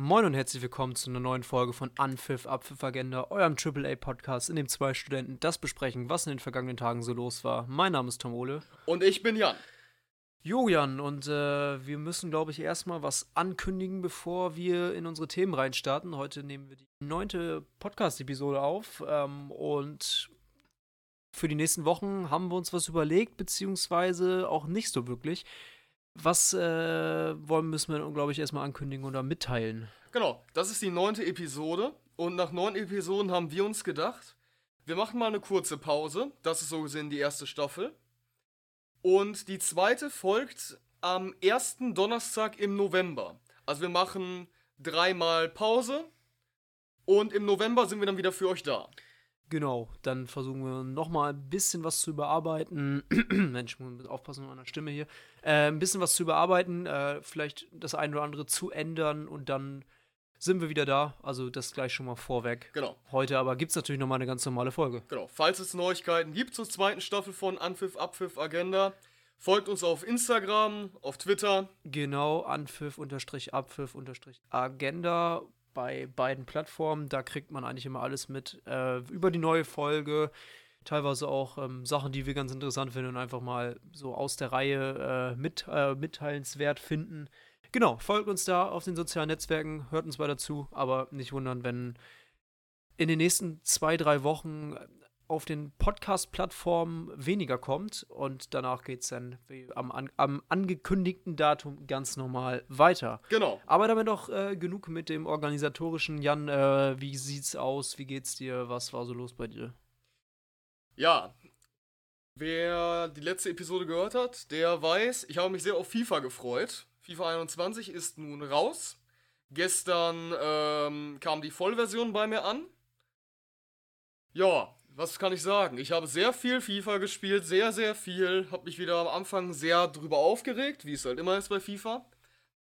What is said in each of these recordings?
Moin und herzlich willkommen zu einer neuen Folge von Anpfiff Abpfiff Agenda, eurem AAA-Podcast, in dem zwei Studenten das besprechen, was in den vergangenen Tagen so los war. Mein Name ist Tom Ole. Und ich bin Jan. Jo, Jan, und äh, wir müssen, glaube ich, erstmal was ankündigen, bevor wir in unsere Themen reinstarten. Heute nehmen wir die neunte Podcast-Episode auf ähm, und für die nächsten Wochen haben wir uns was überlegt, beziehungsweise auch nicht so wirklich. Was äh, wollen müssen wir, glaube ich, erstmal ankündigen oder mitteilen? Genau, das ist die neunte Episode. Und nach neun Episoden haben wir uns gedacht, wir machen mal eine kurze Pause. Das ist so gesehen die erste Staffel. Und die zweite folgt am ersten Donnerstag im November. Also wir machen dreimal Pause. Und im November sind wir dann wieder für euch da. Genau, dann versuchen wir nochmal ein bisschen was zu überarbeiten. Mensch, ich muss aufpassen mit meiner Stimme hier. Äh, ein bisschen was zu überarbeiten, äh, vielleicht das eine oder andere zu ändern und dann sind wir wieder da. Also das gleich schon mal vorweg. Genau. Heute aber gibt es natürlich nochmal eine ganz normale Folge. Genau. Falls es Neuigkeiten gibt zur zweiten Staffel von Anpfiff, Abpfiff, Agenda, folgt uns auf Instagram, auf Twitter. Genau, Anpfiff, Unterstrich, Abpfiff, Unterstrich, Agenda bei beiden Plattformen. Da kriegt man eigentlich immer alles mit äh, über die neue Folge. Teilweise auch ähm, Sachen, die wir ganz interessant finden und einfach mal so aus der Reihe äh, mit, äh, mitteilenswert finden. Genau, folgt uns da auf den sozialen Netzwerken, hört uns weiter zu, aber nicht wundern, wenn in den nächsten zwei, drei Wochen auf den Podcast-Plattformen weniger kommt und danach geht es dann am, am, angekündigten Datum ganz normal weiter. Genau. Aber damit auch äh, genug mit dem organisatorischen. Jan, äh, wie sieht's aus? Wie geht's dir? Was war so los bei dir? Ja, wer die letzte Episode gehört hat, der weiß, ich habe mich sehr auf FIFA gefreut. FIFA 21 ist nun raus. Gestern ähm, kam die Vollversion bei mir an. Ja, was kann ich sagen? Ich habe sehr viel FIFA gespielt, sehr, sehr viel. Habe mich wieder am Anfang sehr drüber aufgeregt, wie es halt immer ist bei FIFA.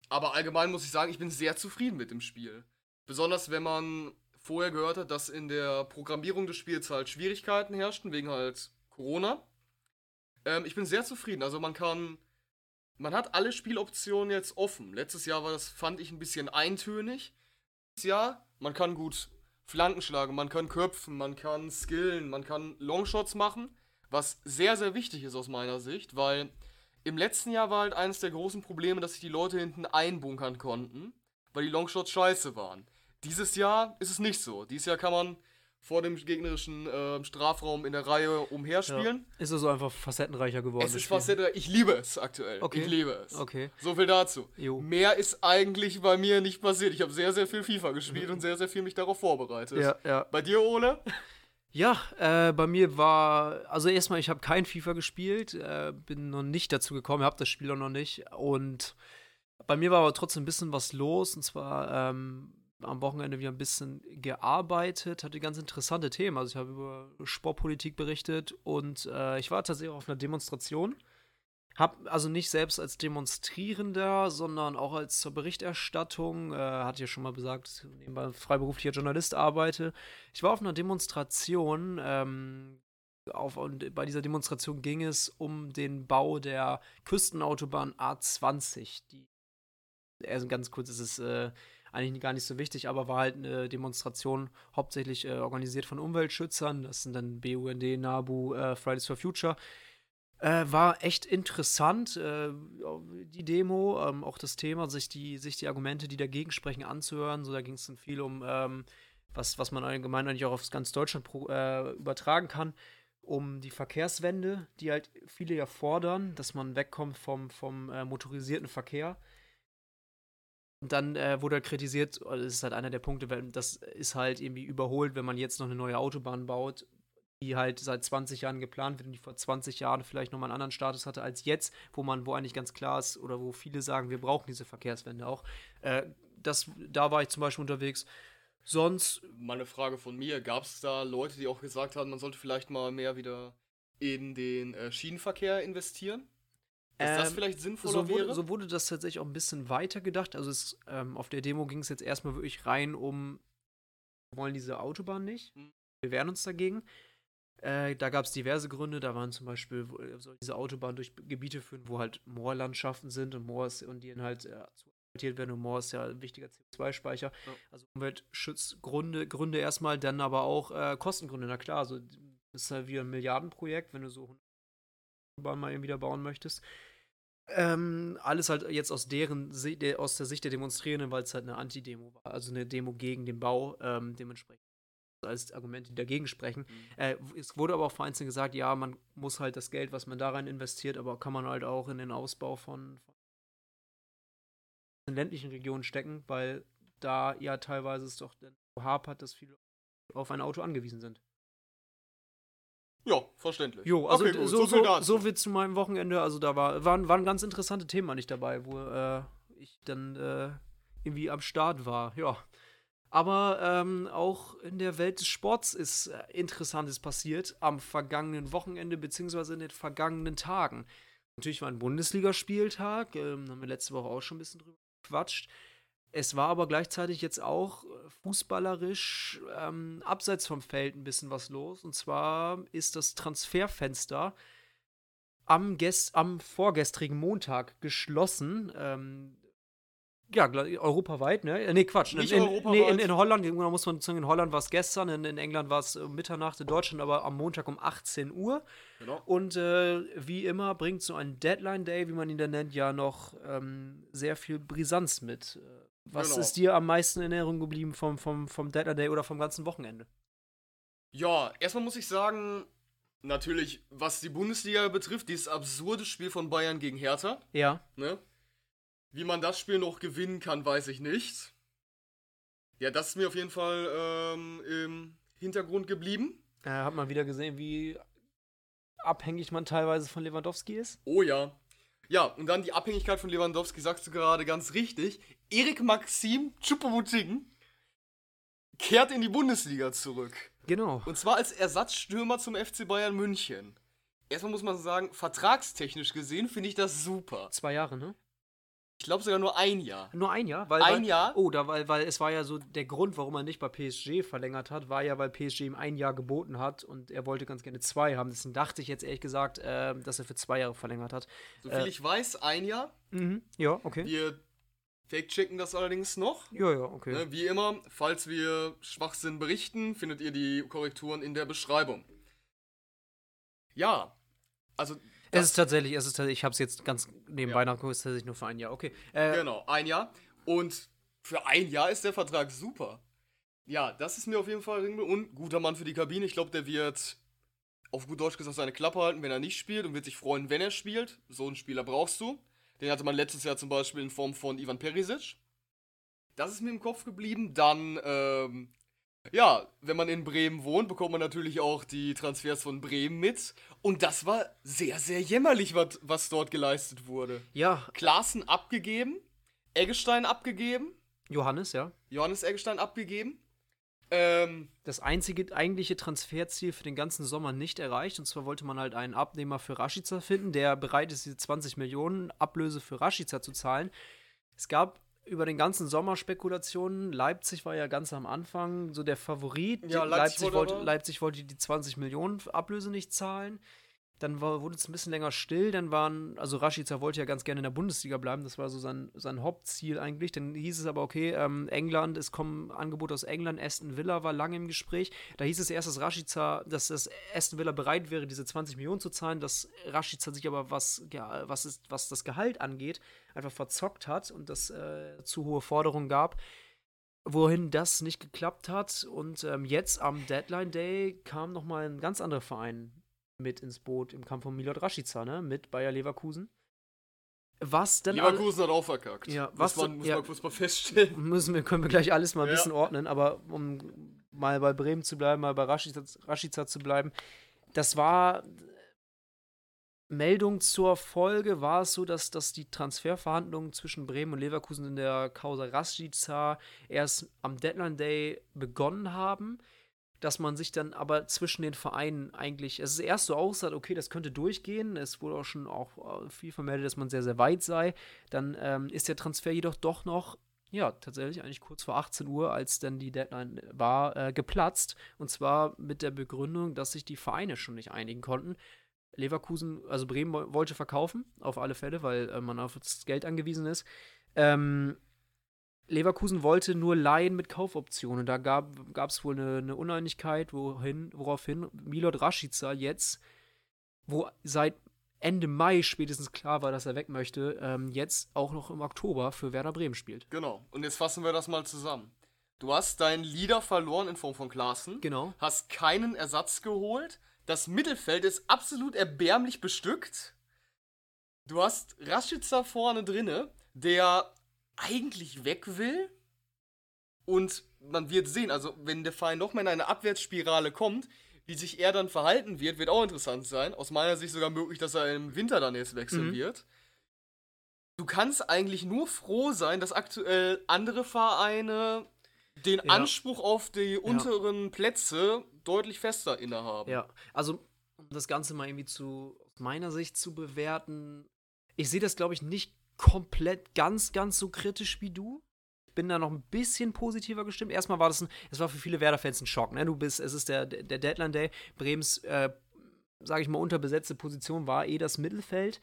Aber allgemein muss ich sagen, ich bin sehr zufrieden mit dem Spiel. Besonders wenn man vorher gehört hat, dass in der Programmierung des Spiels halt Schwierigkeiten herrschten, wegen halt Corona. Ähm, ich bin sehr zufrieden. Also man kann. Man hat alle Spieloptionen jetzt offen. Letztes Jahr war das, fand ich, ein bisschen eintönig. Dieses Jahr, man kann gut Flanken schlagen, man kann köpfen, man kann skillen, man kann Longshots machen, was sehr, sehr wichtig ist aus meiner Sicht, weil im letzten Jahr war halt eines der großen Probleme, dass sich die Leute hinten einbunkern konnten, weil die Longshots scheiße waren. Dieses Jahr ist es nicht so. Dieses Jahr kann man vor dem gegnerischen äh, Strafraum in der Reihe umherspielen. Ja. Ist also einfach facettenreicher geworden. Es ist facettenreicher. Ich liebe es aktuell. Okay. Ich liebe es. Okay. So viel dazu. Jo. Mehr ist eigentlich bei mir nicht passiert. Ich habe sehr, sehr viel FIFA gespielt und sehr, sehr viel mich darauf vorbereitet. Ja, ja. Bei dir, Ole? Ja, äh, bei mir war, also erstmal, ich habe kein FIFA gespielt, äh, bin noch nicht dazu gekommen, habe das Spiel auch noch nicht. Und bei mir war aber trotzdem ein bisschen was los. Und zwar ähm, am Wochenende wieder ein bisschen gearbeitet, hatte ganz interessante Themen. Also ich habe über Sportpolitik berichtet und äh, ich war tatsächlich auf einer Demonstration. Hab also nicht selbst als Demonstrierender, sondern auch als zur Berichterstattung, äh, hatte ja schon mal gesagt, nebenbei freiberuflicher Journalist arbeite. Ich war auf einer Demonstration, ähm, auf, und bei dieser Demonstration ging es um den Bau der Küstenautobahn A20. Die, also ganz kurz, ist es äh, eigentlich gar nicht so wichtig, aber war halt eine Demonstration hauptsächlich äh, organisiert von Umweltschützern. Das sind dann BUND, NABU, äh, Fridays for Future. Äh, war echt interessant, äh, die Demo, ähm, auch das Thema, sich die, sich die Argumente, die dagegen sprechen, anzuhören. So, da ging es dann viel um, ähm, was, was man allgemein eigentlich auch auf ganz Deutschland pro, äh, übertragen kann, um die Verkehrswende, die halt viele ja fordern, dass man wegkommt vom, vom äh, motorisierten Verkehr. Und dann äh, wurde halt kritisiert, das ist halt einer der Punkte, weil das ist halt irgendwie überholt, wenn man jetzt noch eine neue Autobahn baut, die halt seit 20 Jahren geplant wird und die vor 20 Jahren vielleicht nochmal einen anderen Status hatte als jetzt, wo man, wo eigentlich ganz klar ist, oder wo viele sagen, wir brauchen diese Verkehrswende auch. Äh, das, da war ich zum Beispiel unterwegs. Sonst. Meine Frage von mir: Gab es da Leute, die auch gesagt haben, man sollte vielleicht mal mehr wieder in den äh, Schienenverkehr investieren? Dass das Ähm, vielleicht sinnvoller so wurde, wäre? so wurde das tatsächlich auch ein bisschen weiter gedacht. Also es, ähm, auf der Demo ging es jetzt erstmal wirklich rein um, wir wollen diese Autobahn nicht, Mhm. wir wehren uns dagegen. Äh, da gab es diverse Gründe. Da waren zum Beispiel, wo- soll diese Autobahn durch Gebiete führen, wo halt Moorlandschaften sind und Moors und die dann halt äh, zu werden. Humor ist ja ein wichtiger CO2-Speicher. Ja. Also Umweltschutzgründe Gründe erstmal, dann aber auch äh, Kostengründe. Na klar, also das ist halt wieder ein Milliardenprojekt, wenn du so Bahn mal wieder bauen möchtest. Ähm, alles halt jetzt aus deren aus der Sicht der Demonstrierenden, weil es halt eine Anti-Demo war, also eine Demo gegen den Bau, ähm, dementsprechend als Argumente, die dagegen sprechen. Mhm. Äh, es wurde aber auch vereinzelt gesagt, ja, man muss halt das Geld, was man da rein investiert, aber kann man halt auch in den Ausbau von, von ländlichen Regionen stecken, weil da ja teilweise es doch hapert, dass viele auf ein Auto angewiesen sind. Ja, verständlich. Jo, also okay, so, so, so, so viel zu meinem Wochenende. Also da war, waren, waren ganz interessante Themen nicht dabei, wo äh, ich dann äh, irgendwie am Start war. Ja. Aber ähm, auch in der Welt des Sports ist äh, Interessantes passiert am vergangenen Wochenende beziehungsweise in den vergangenen Tagen. Natürlich war ein Bundesligaspieltag, ähm, haben wir letzte Woche auch schon ein bisschen drüber gequatscht. Es war aber gleichzeitig jetzt auch äh, fußballerisch ähm, abseits vom Feld ein bisschen was los. Und zwar ist das Transferfenster am, am vorgestrigen Montag geschlossen. Ähm, ja, europaweit, ne? Äh, nee, Quatsch. Nicht in, europaweit. Nee, in, in Holland, muss man sagen, in Holland war es gestern, in, in England war es äh, Mitternacht, in Deutschland aber am Montag um 18 Uhr. Genau. Und äh, wie immer bringt so ein Deadline Day, wie man ihn dann nennt, ja noch ähm, sehr viel Brisanz mit. Was genau. ist dir am meisten in Erinnerung geblieben vom, vom, vom Deadline Day oder vom ganzen Wochenende? Ja, erstmal muss ich sagen, natürlich, was die Bundesliga betrifft, dieses absurde Spiel von Bayern gegen Hertha. Ja. Ne? Wie man das Spiel noch gewinnen kann, weiß ich nicht. Ja, das ist mir auf jeden Fall ähm, im Hintergrund geblieben. Äh, hat man wieder gesehen, wie abhängig man teilweise von Lewandowski ist? Oh ja. Ja, und dann die Abhängigkeit von Lewandowski, sagst du gerade ganz richtig. Erik Maxim Choupo-Moting kehrt in die Bundesliga zurück. Genau. Und zwar als Ersatzstürmer zum FC Bayern München. Erstmal muss man sagen, vertragstechnisch gesehen finde ich das super. Zwei Jahre, ne? Ich glaube sogar nur ein Jahr. Nur ein Jahr? Weil, ein weil, Jahr? Oh, da, weil, weil es war ja so, der Grund, warum er nicht bei PSG verlängert hat, war ja, weil PSG ihm ein Jahr geboten hat und er wollte ganz gerne zwei haben. Deswegen dachte ich jetzt ehrlich gesagt, äh, dass er für zwei Jahre verlängert hat. Soviel äh, ich weiß, ein Jahr. Mhm. Ja, okay. Wir fake-checken das allerdings noch. Ja, ja, okay. Ne, wie immer, falls wir Schwachsinn berichten, findet ihr die Korrekturen in der Beschreibung. Ja, also es ist tatsächlich, es ist tatsächlich, ich habe es jetzt ganz nebenbei ja. nachgeguckt, es ist tatsächlich nur für ein Jahr. Okay. Äh, genau, ein Jahr. Und für ein Jahr ist der Vertrag super. Ja, das ist mir auf jeden Fall und guter Mann für die Kabine. Ich glaube, der wird auf gut Deutsch gesagt seine Klappe halten, wenn er nicht spielt und wird sich freuen, wenn er spielt. So einen Spieler brauchst du. Den hatte man letztes Jahr zum Beispiel in Form von Ivan Perisic. Das ist mir im Kopf geblieben. Dann ähm, ja, wenn man in Bremen wohnt, bekommt man natürlich auch die Transfers von Bremen mit. Und das war sehr, sehr jämmerlich, was, was dort geleistet wurde. Ja. Klaassen abgegeben, Eggestein abgegeben. Johannes, ja. Johannes Eggestein abgegeben. Ähm, das einzige eigentliche Transferziel für den ganzen Sommer nicht erreicht. Und zwar wollte man halt einen Abnehmer für Rashica finden, der bereit ist, diese 20 Millionen Ablöse für Rashica zu zahlen. Es gab über den ganzen Sommer Spekulationen. Leipzig war ja ganz am Anfang so der Favorit. Ja, Leipzig, Leipzig, wollte, Leipzig wollte die 20 Millionen Ablöse nicht zahlen. Dann wurde es ein bisschen länger still. Dann waren, also Rashica wollte ja ganz gerne in der Bundesliga bleiben. Das war so sein, sein Hauptziel eigentlich. Dann hieß es aber, okay, ähm, England, es kommen Angebote aus England. Aston Villa war lange im Gespräch. Da hieß es erst, dass Rashica, dass das Aston Villa bereit wäre, diese 20 Millionen zu zahlen. Dass Rashica sich aber, was, ja, was, ist, was das Gehalt angeht, einfach verzockt hat und das äh, zu hohe Forderungen gab wohin das nicht geklappt hat. Und ähm, jetzt am Deadline Day kam noch mal ein ganz anderer Verein mit ins Boot im Kampf von Milot Rashica, ne? Mit Bayer Leverkusen. Was denn Leverkusen hat auch verkackt. Ja, was muss man, muss ja, man kurz mal feststellen. Müssen wir, können wir gleich alles mal ein ja. bisschen ordnen, aber um mal bei Bremen zu bleiben, mal bei Rashica, Rashica zu bleiben. Das war Meldung zur Folge war es so, dass, dass die Transferverhandlungen zwischen Bremen und Leverkusen in der Causa Rashica erst am Deadline Day begonnen haben dass man sich dann aber zwischen den Vereinen eigentlich, es ist erst so aussah, okay, das könnte durchgehen. Es wurde auch schon auch äh, viel vermeldet, dass man sehr, sehr weit sei. Dann ähm, ist der Transfer jedoch doch noch ja, tatsächlich eigentlich kurz vor 18 Uhr, als dann die Deadline war, äh, geplatzt. Und zwar mit der Begründung, dass sich die Vereine schon nicht einigen konnten. Leverkusen, also Bremen wollte verkaufen, auf alle Fälle, weil äh, man auf das Geld angewiesen ist. Ähm, Leverkusen wollte nur leihen mit Kaufoptionen. Da gab es wohl eine, eine, Uneinigkeit, wohin, woraufhin Milot Rashica jetzt, wo seit Ende Mai spätestens klar war, dass er weg möchte, ähm, jetzt auch noch im Oktober für Werder Bremen spielt. Genau. Und jetzt fassen wir das mal zusammen. Du hast deinen Leader verloren in Form von Klaassen. Genau. Hast keinen Ersatz geholt. Das Mittelfeld ist absolut erbärmlich bestückt. Du hast Rashica vorne drinne, der eigentlich weg will. Und man wird sehen, also wenn der Verein nochmal in eine Abwärtsspirale kommt, wie sich er dann verhalten wird, wird auch interessant sein. Aus meiner Sicht sogar möglich, dass er im Winter dann jetzt wechseln mhm. wird. Du kannst eigentlich nur froh sein, dass aktuell andere Vereine den ja. Anspruch auf die unteren ja. Plätze deutlich fester innehaben. Ja, also um das Ganze mal irgendwie zu aus meiner Sicht zu bewerten, ich sehe das glaube ich nicht komplett ganz, ganz so kritisch wie du. Bin da noch ein bisschen positiver gestimmt. Erstmal war das ein, es war für viele Werder-Fans ein Schock, ne? Du bist, es ist der, der Deadline Day. Brems, äh, sage ich mal, unterbesetzte Position war eh das Mittelfeld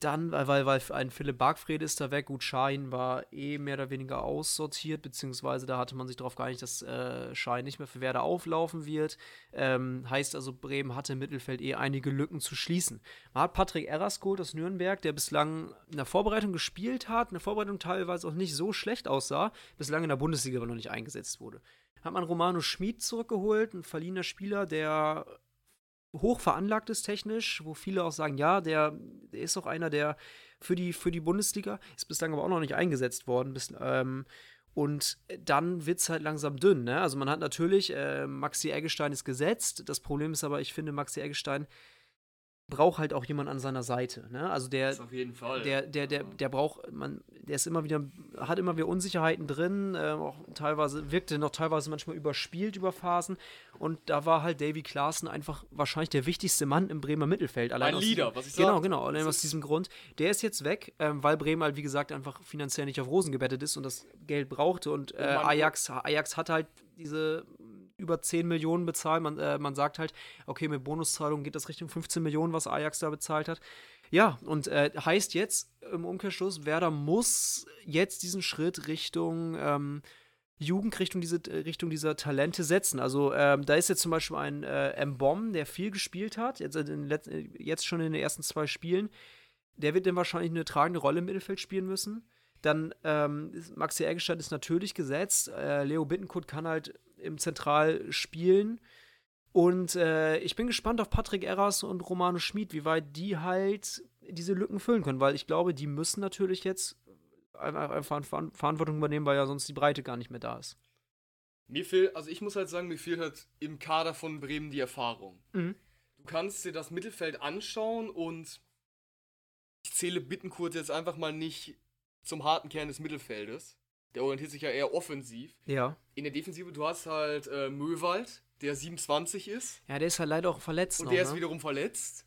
dann, weil, weil ein Philipp Bargfried ist da weg, gut, Schein war eh mehr oder weniger aussortiert, beziehungsweise da hatte man sich darauf geeinigt, dass äh, Schein nicht mehr für Werder auflaufen wird. Ähm, heißt also, Bremen hatte im Mittelfeld eh einige Lücken zu schließen. Man hat Patrick Erras geholt aus Nürnberg, der bislang in der Vorbereitung gespielt hat, in der Vorbereitung teilweise auch nicht so schlecht aussah, bislang in der Bundesliga aber noch nicht eingesetzt wurde. Hat man Romano Schmid zurückgeholt, ein verliehener Spieler, der hoch veranlagt ist technisch, wo viele auch sagen, ja, der, der ist auch einer, der für die, für die Bundesliga ist bislang aber auch noch nicht eingesetzt worden. Bis, ähm, und dann wird es halt langsam dünn. Ne? Also man hat natürlich, äh, Maxi Eggestein ist gesetzt. Das Problem ist aber, ich finde, Maxi Eggestein braucht halt auch jemand an seiner Seite. Ne? Also der, das auf jeden Fall. Der, der, der, der braucht, man, der ist immer wieder, hat immer wieder Unsicherheiten drin, äh, auch teilweise, wirkte noch teilweise manchmal überspielt über Phasen. Und da war halt Davy Klaassen einfach wahrscheinlich der wichtigste Mann im Bremer Mittelfeld. Allein Ein Leader, was ich sage. Genau, genau, allein aus diesem Grund. Der ist jetzt weg, ähm, weil Bremen halt, wie gesagt, einfach finanziell nicht auf Rosen gebettet ist und das Geld brauchte. Und äh, Ajax, Ajax hat halt diese über 10 Millionen bezahlt. Man, äh, man sagt halt, okay, mit Bonuszahlungen geht das Richtung 15 Millionen, was Ajax da bezahlt hat. Ja, und äh, heißt jetzt im Umkehrschluss, Werder muss jetzt diesen Schritt Richtung ähm, Jugend, Richtung, diese, Richtung dieser Talente setzen. Also ähm, da ist jetzt zum Beispiel ein äh, Mbom, der viel gespielt hat, jetzt, jetzt schon in den ersten zwei Spielen. Der wird dann wahrscheinlich eine tragende Rolle im Mittelfeld spielen müssen. Dann ähm, Maxi Eggestein ist natürlich gesetzt. Äh, Leo Bittenkurt kann halt im Zentral spielen. Und äh, ich bin gespannt auf Patrick Erras und Romano Schmid, wie weit die halt diese Lücken füllen können, weil ich glaube, die müssen natürlich jetzt einfach Verantwortung übernehmen, weil ja sonst die Breite gar nicht mehr da ist. Mir fehlt, also ich muss halt sagen, mir fehlt halt im Kader von Bremen die Erfahrung. Mhm. Du kannst dir das Mittelfeld anschauen und ich zähle Bittenkurt jetzt einfach mal nicht zum harten Kern des Mittelfeldes. Der orientiert sich ja eher offensiv. Ja. In der Defensive, du hast halt äh, Möwald, der 27 ist. Ja, der ist halt leider auch verletzt. Und noch, der ne? ist wiederum verletzt.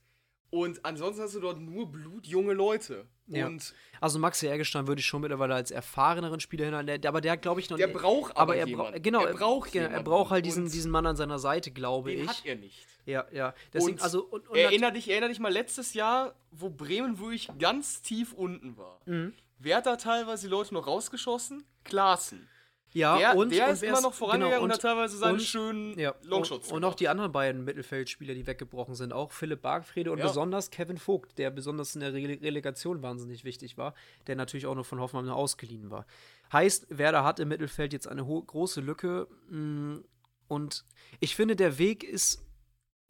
Und ansonsten hast du dort nur blutjunge Leute. Ja. Und also Maxi Eggestein würde ich schon mittlerweile als erfahreneren Spieler hinhalten. Aber der glaube ich noch Der braucht aber, aber er jemand. Genau, er braucht genau, Er braucht halt diesen, diesen Mann an seiner Seite, glaube den ich. hat er nicht. Ja, ja. Deswegen, und also, und, und erinner, dich, erinner dich mal letztes Jahr, wo Bremen wirklich ganz tief unten war. Mhm. Wer hat da teilweise die Leute noch rausgeschossen? Klaassen. Ja, der, und der und ist immer noch vorangegangen genau, und, und, hat teilweise seine und, schönen ja, Longshots. Und, und auch die anderen beiden Mittelfeldspieler, die weggebrochen sind. Auch Philipp Bargfrede und ja. besonders Kevin Vogt, der besonders in der Re Relegation wahnsinnig wichtig war, der natürlich auch noch von Hoffmann ausgeliehen war. Heißt, Werder hat im Mittelfeld jetzt eine große Lücke. Mh, mm, und ich finde, der Weg ist.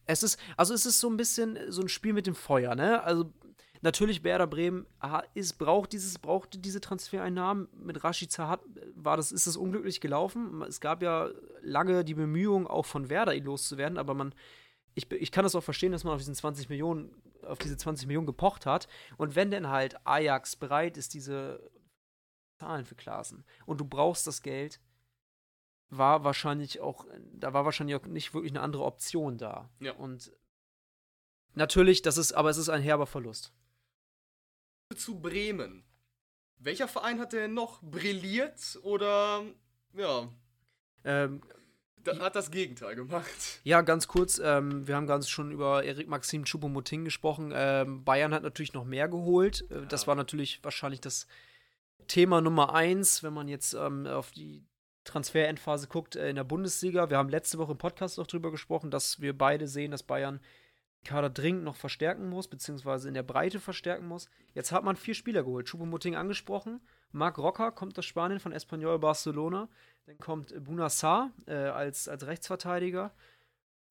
Es ist, also es ist so ein bisschen so ein Spiel mit dem Feuer, ne? Also Natürlich Werder Bremen ist, braucht dieses brauchte diese Transfereinnahmen. Mit Rashica hat, war das ist es unglücklich gelaufen. Es gab ja lange die Bemühungen auch von Werder ihn loszuwerden, aber man ich, ich kann das auch verstehen, dass man auf diesen 20 Millionen auf diese 20 Millionen gepocht hat und wenn denn halt Ajax bereit ist diese Zahlen für Klassen und du brauchst das Geld, war wahrscheinlich auch da war wahrscheinlich auch nicht wirklich eine andere Option da. Ja. Und natürlich, das ist aber es ist ein herber Verlust zu Bremen. Welcher Verein hat denn noch brilliert oder ja? Ähm, hat das Gegenteil gemacht. Ja, ganz kurz, ähm, wir haben ganz schon über Erik Maxim Choupo-Moting gesprochen. Ähm, Bayern hat natürlich noch mehr geholt. Äh, ja. Das war natürlich wahrscheinlich das Thema Nummer eins, wenn man jetzt ähm, auf die Transferendphase guckt äh, in der Bundesliga. Wir haben letzte Woche im Podcast auch drüber gesprochen, dass wir beide sehen, dass Bayern Kader dringend noch verstärken muss, beziehungsweise in der Breite verstärken muss. Jetzt hat man vier Spieler geholt. Choupo-Moting angesprochen. Marc Rocker kommt aus Spanien von Espanyol Barcelona. Dann kommt Buna Sarr äh, als, als Rechtsverteidiger.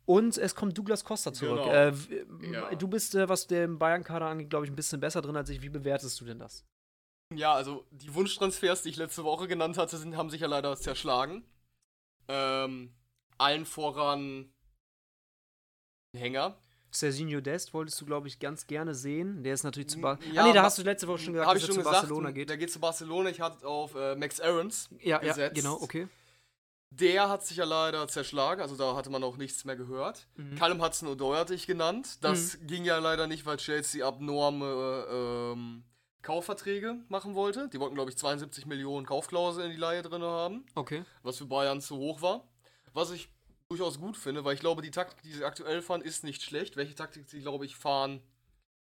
Und es kommt Douglas Costa zurück. Genau. Äh, Ja. Du bist, äh, was den Bayern-Kader angeht, glaube ich, ein bisschen besser drin als ich. Wie bewertest du denn das? Ja, also die Wunschtransfers, die ich letzte Woche genannt hatte, sind, haben sich ja leider zerschlagen. Ähm, allen voran Hänger. Serginho Dest wolltest du, glaube ich, ganz gerne sehen. Der ist natürlich zu Mm, Bar ja, Ah, nee, da hast du letzte Woche schon gesagt, dass er zu gesagt, Barcelona geht. Der geht zu Barcelona. Ich hatte auf äh, Max Aarons Ja, ja, gesetzt. genau, okay. Der hat sich ja leider zerschlagen, also da hatte man auch nichts mehr gehört. Mhm. Callum Hudson-Odoi hatte ich genannt. Das ging ja leider nicht, weil Chelsea abnorme ähm, Kaufverträge machen wollte. Die wollten, glaube ich, 72 Millionen Kaufklausel in die Leihe drin haben, Okay. was für Bayern zu hoch war. Was ich durchaus gut finde, weil ich glaube, die Taktik, die sie aktuell fahren, ist nicht schlecht. Welche Taktik sie, glaube ich, fahren,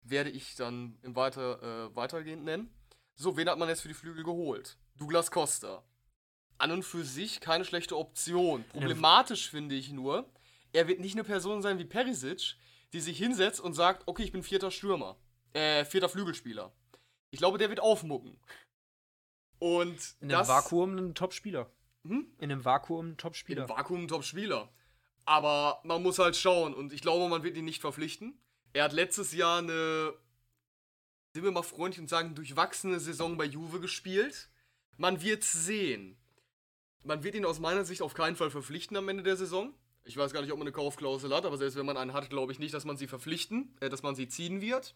werde ich dann im weiter, äh, weitergehend nennen. So, wen hat man jetzt für die Flügel geholt? Douglas Costa. An und für sich keine schlechte Option. Problematisch finde ich nur, er wird nicht eine Person sein wie Perisic, die sich hinsetzt und sagt, okay, ich bin vierter Stürmer. Äh, vierter Flügelspieler. Ich glaube, der wird aufmucken. Und In einem das Vakuum ein Top-Spieler. Hm? In einem Vakuum ein Top-Spieler. im Vakuum Top-Spieler. Aber man muss halt schauen und ich glaube, man wird ihn nicht verpflichten. Er hat letztes Jahr eine, sind wir mal freundlich und sagen, durchwachsene Saison bei Juve gespielt. Man wird sehen. Man wird ihn aus meiner Sicht auf keinen Fall verpflichten am Ende der Saison. Ich weiß gar nicht, ob man eine Kaufklausel hat, aber selbst wenn man einen hat, glaube ich nicht, dass man sie verpflichten, äh, dass man sie ziehen wird.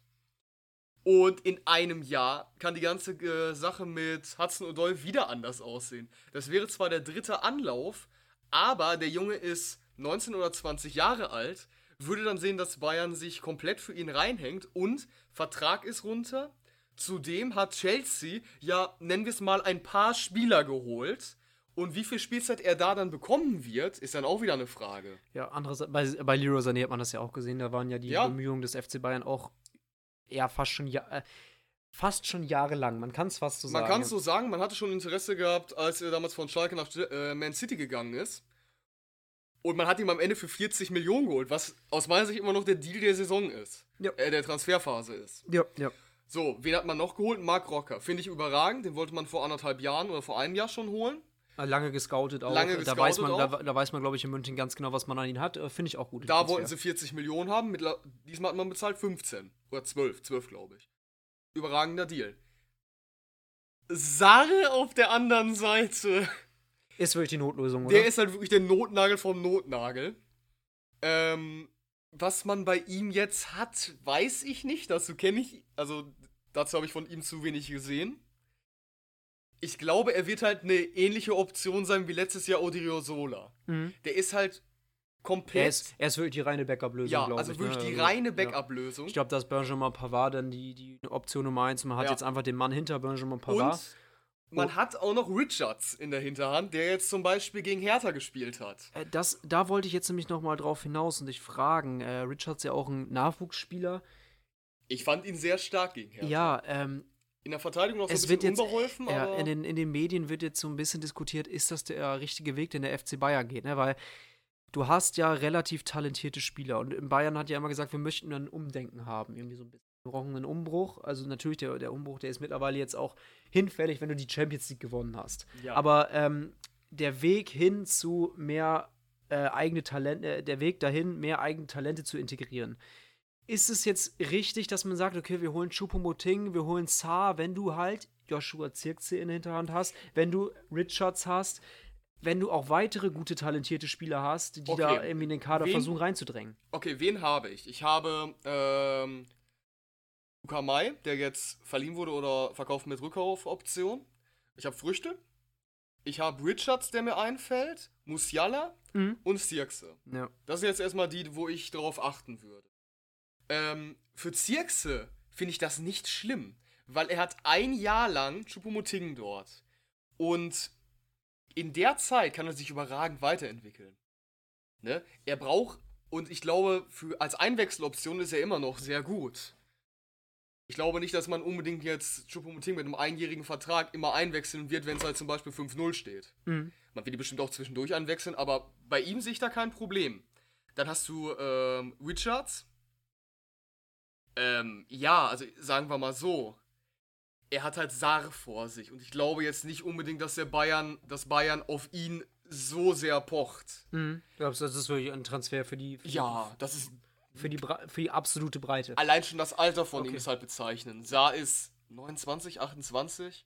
Und in einem Jahr kann die ganze äh, Sache mit Hudson Odoi wieder anders aussehen. Das wäre zwar der dritte Anlauf, aber der Junge ist 19 oder 20 Jahre alt, würde dann sehen, dass Bayern sich komplett für ihn reinhängt und Vertrag ist runter. Zudem hat Chelsea ja, nennen wir es mal, ein paar Spieler geholt. Und wie viel Spielzeit er da dann bekommen wird, ist dann auch wieder eine Frage. Ja, andererseits, bei, bei Leroy Sané hat man das ja auch gesehen. Da waren ja die Ja. Bemühungen des FC Bayern auch ja fast schon, ja, äh, fast schon jahrelang. Man kann es fast so Man sagen. kann es so sagen, man hatte schon Interesse gehabt, als er damals von Schalke nach äh, Man City gegangen ist. Und man hat ihn am Ende für 40 Millionen geholt, was aus meiner Sicht immer noch der Deal der Saison ist. Ja. Äh, der Transferphase ist. Ja, ja. So, wen hat man noch geholt? Mark Rocker. Finde ich überragend. Den wollte man vor anderthalb Jahren oder vor einem Jahr schon holen. Lange gescoutet auch. Lange da weiß gescoutet man, da, auch. da weiß man, glaube ich, in München ganz genau, was man an ihn hat. Äh, Finde ich auch gut. Da wollten sie 40 Millionen haben. Mittler diesmal hat man bezahlt 15. Oder 12. 12, glaube ich. Überragender Deal. Sarre auf der anderen Seite. Ist wirklich die Notlösung, oder? Der ist halt wirklich der Notnagel vom Notnagel. Ähm, was man bei ihm jetzt hat, weiß ich nicht. Dazu kenne ich, also dazu habe ich von ihm zu wenig gesehen. Ich glaube, er wird halt eine ähnliche Option sein wie letztes Jahr Odriozola. mhm. Der ist halt komplett. er, ist, er ist wirklich die reine Backup-Lösung, ja, glaube also ich. wirklich ne? die Also, reine. Backup-Lösung. Ich glaube, da ist Benjamin Pavard dann die, die Option Nummer eins. Man hat Ja. jetzt einfach den Mann hinter Benjamin Und Pavard. man Oh. hat auch noch Richards in der Hinterhand, der jetzt zum Beispiel gegen Hertha gespielt hat. Äh, Das, da wollte ich jetzt nämlich noch mal drauf hinaus und dich fragen. Äh, Richards ist ja auch ein Nachwuchsspieler. Ich fand ihn sehr stark gegen Hertha. Ja, ähm, In der Verteidigung noch so ein es bisschen wird jetzt, unbeholfen, ja, in, den, in den Medien wird jetzt so ein bisschen diskutiert, ist das der richtige Weg, den der FC Bayern geht, ne? Weil du hast ja relativ talentierte Spieler und in Bayern hat ja immer gesagt, wir möchten ein Umdenken haben, irgendwie so ein bisschen. Brauchen einen Umbruch. Also natürlich, der, der Umbruch, der ist mittlerweile jetzt auch hinfällig, wenn du die Champions League gewonnen hast. Ja. Aber ähm, der Weg hin zu mehr äh, eigene Talente, äh, der Weg dahin, mehr eigene Talente zu integrieren. Ist es jetzt richtig, dass man sagt, okay, wir holen Choupo-Moting, wir holen Saar, wenn du halt Joshua Zirkzee in der Hinterhand hast, wenn du Richards hast, wenn du auch weitere gute, talentierte Spieler hast, die Okay. da irgendwie in den Kader Wen- versuchen reinzudrängen. Okay, wen habe ich? Ich habe ähm, Luca Mai, der jetzt verliehen wurde oder verkauft mit Rückkaufoption. Ich habe Früchte. Ich habe Richards, der mir einfällt. Musiala Mhm. und Zirkse. Ja. Das sind jetzt erstmal die, wo ich darauf achten würde. Ähm, für Zirkse finde ich das nicht schlimm, weil er hat ein Jahr lang Chupomoting dort. Und in der Zeit kann er sich überragend weiterentwickeln. Ne? Er braucht, und ich glaube, für, als Einwechseloption ist er immer noch sehr gut. Ich glaube nicht, dass man unbedingt jetzt Choupo-Moting mit einem einjährigen Vertrag immer einwechseln wird, wenn es halt zum Beispiel 5-0 steht. Mhm. Man wird die bestimmt auch zwischendurch einwechseln, aber bei ihm sehe ich da kein Problem. Dann hast du ähm, Richards. Ähm, ja, also sagen wir mal so. Er hat halt Saar vor sich und ich glaube jetzt nicht unbedingt, dass der Bayern, dass Bayern auf ihn so sehr pocht. Mhm. Glaubst du, das ist wirklich ein Transfer für die, für Ja, das ist die, für die, für die absolute Breite? allein schon das Alter von ihm Okay. ist halt bezeichnend. Saar ist 29, 28.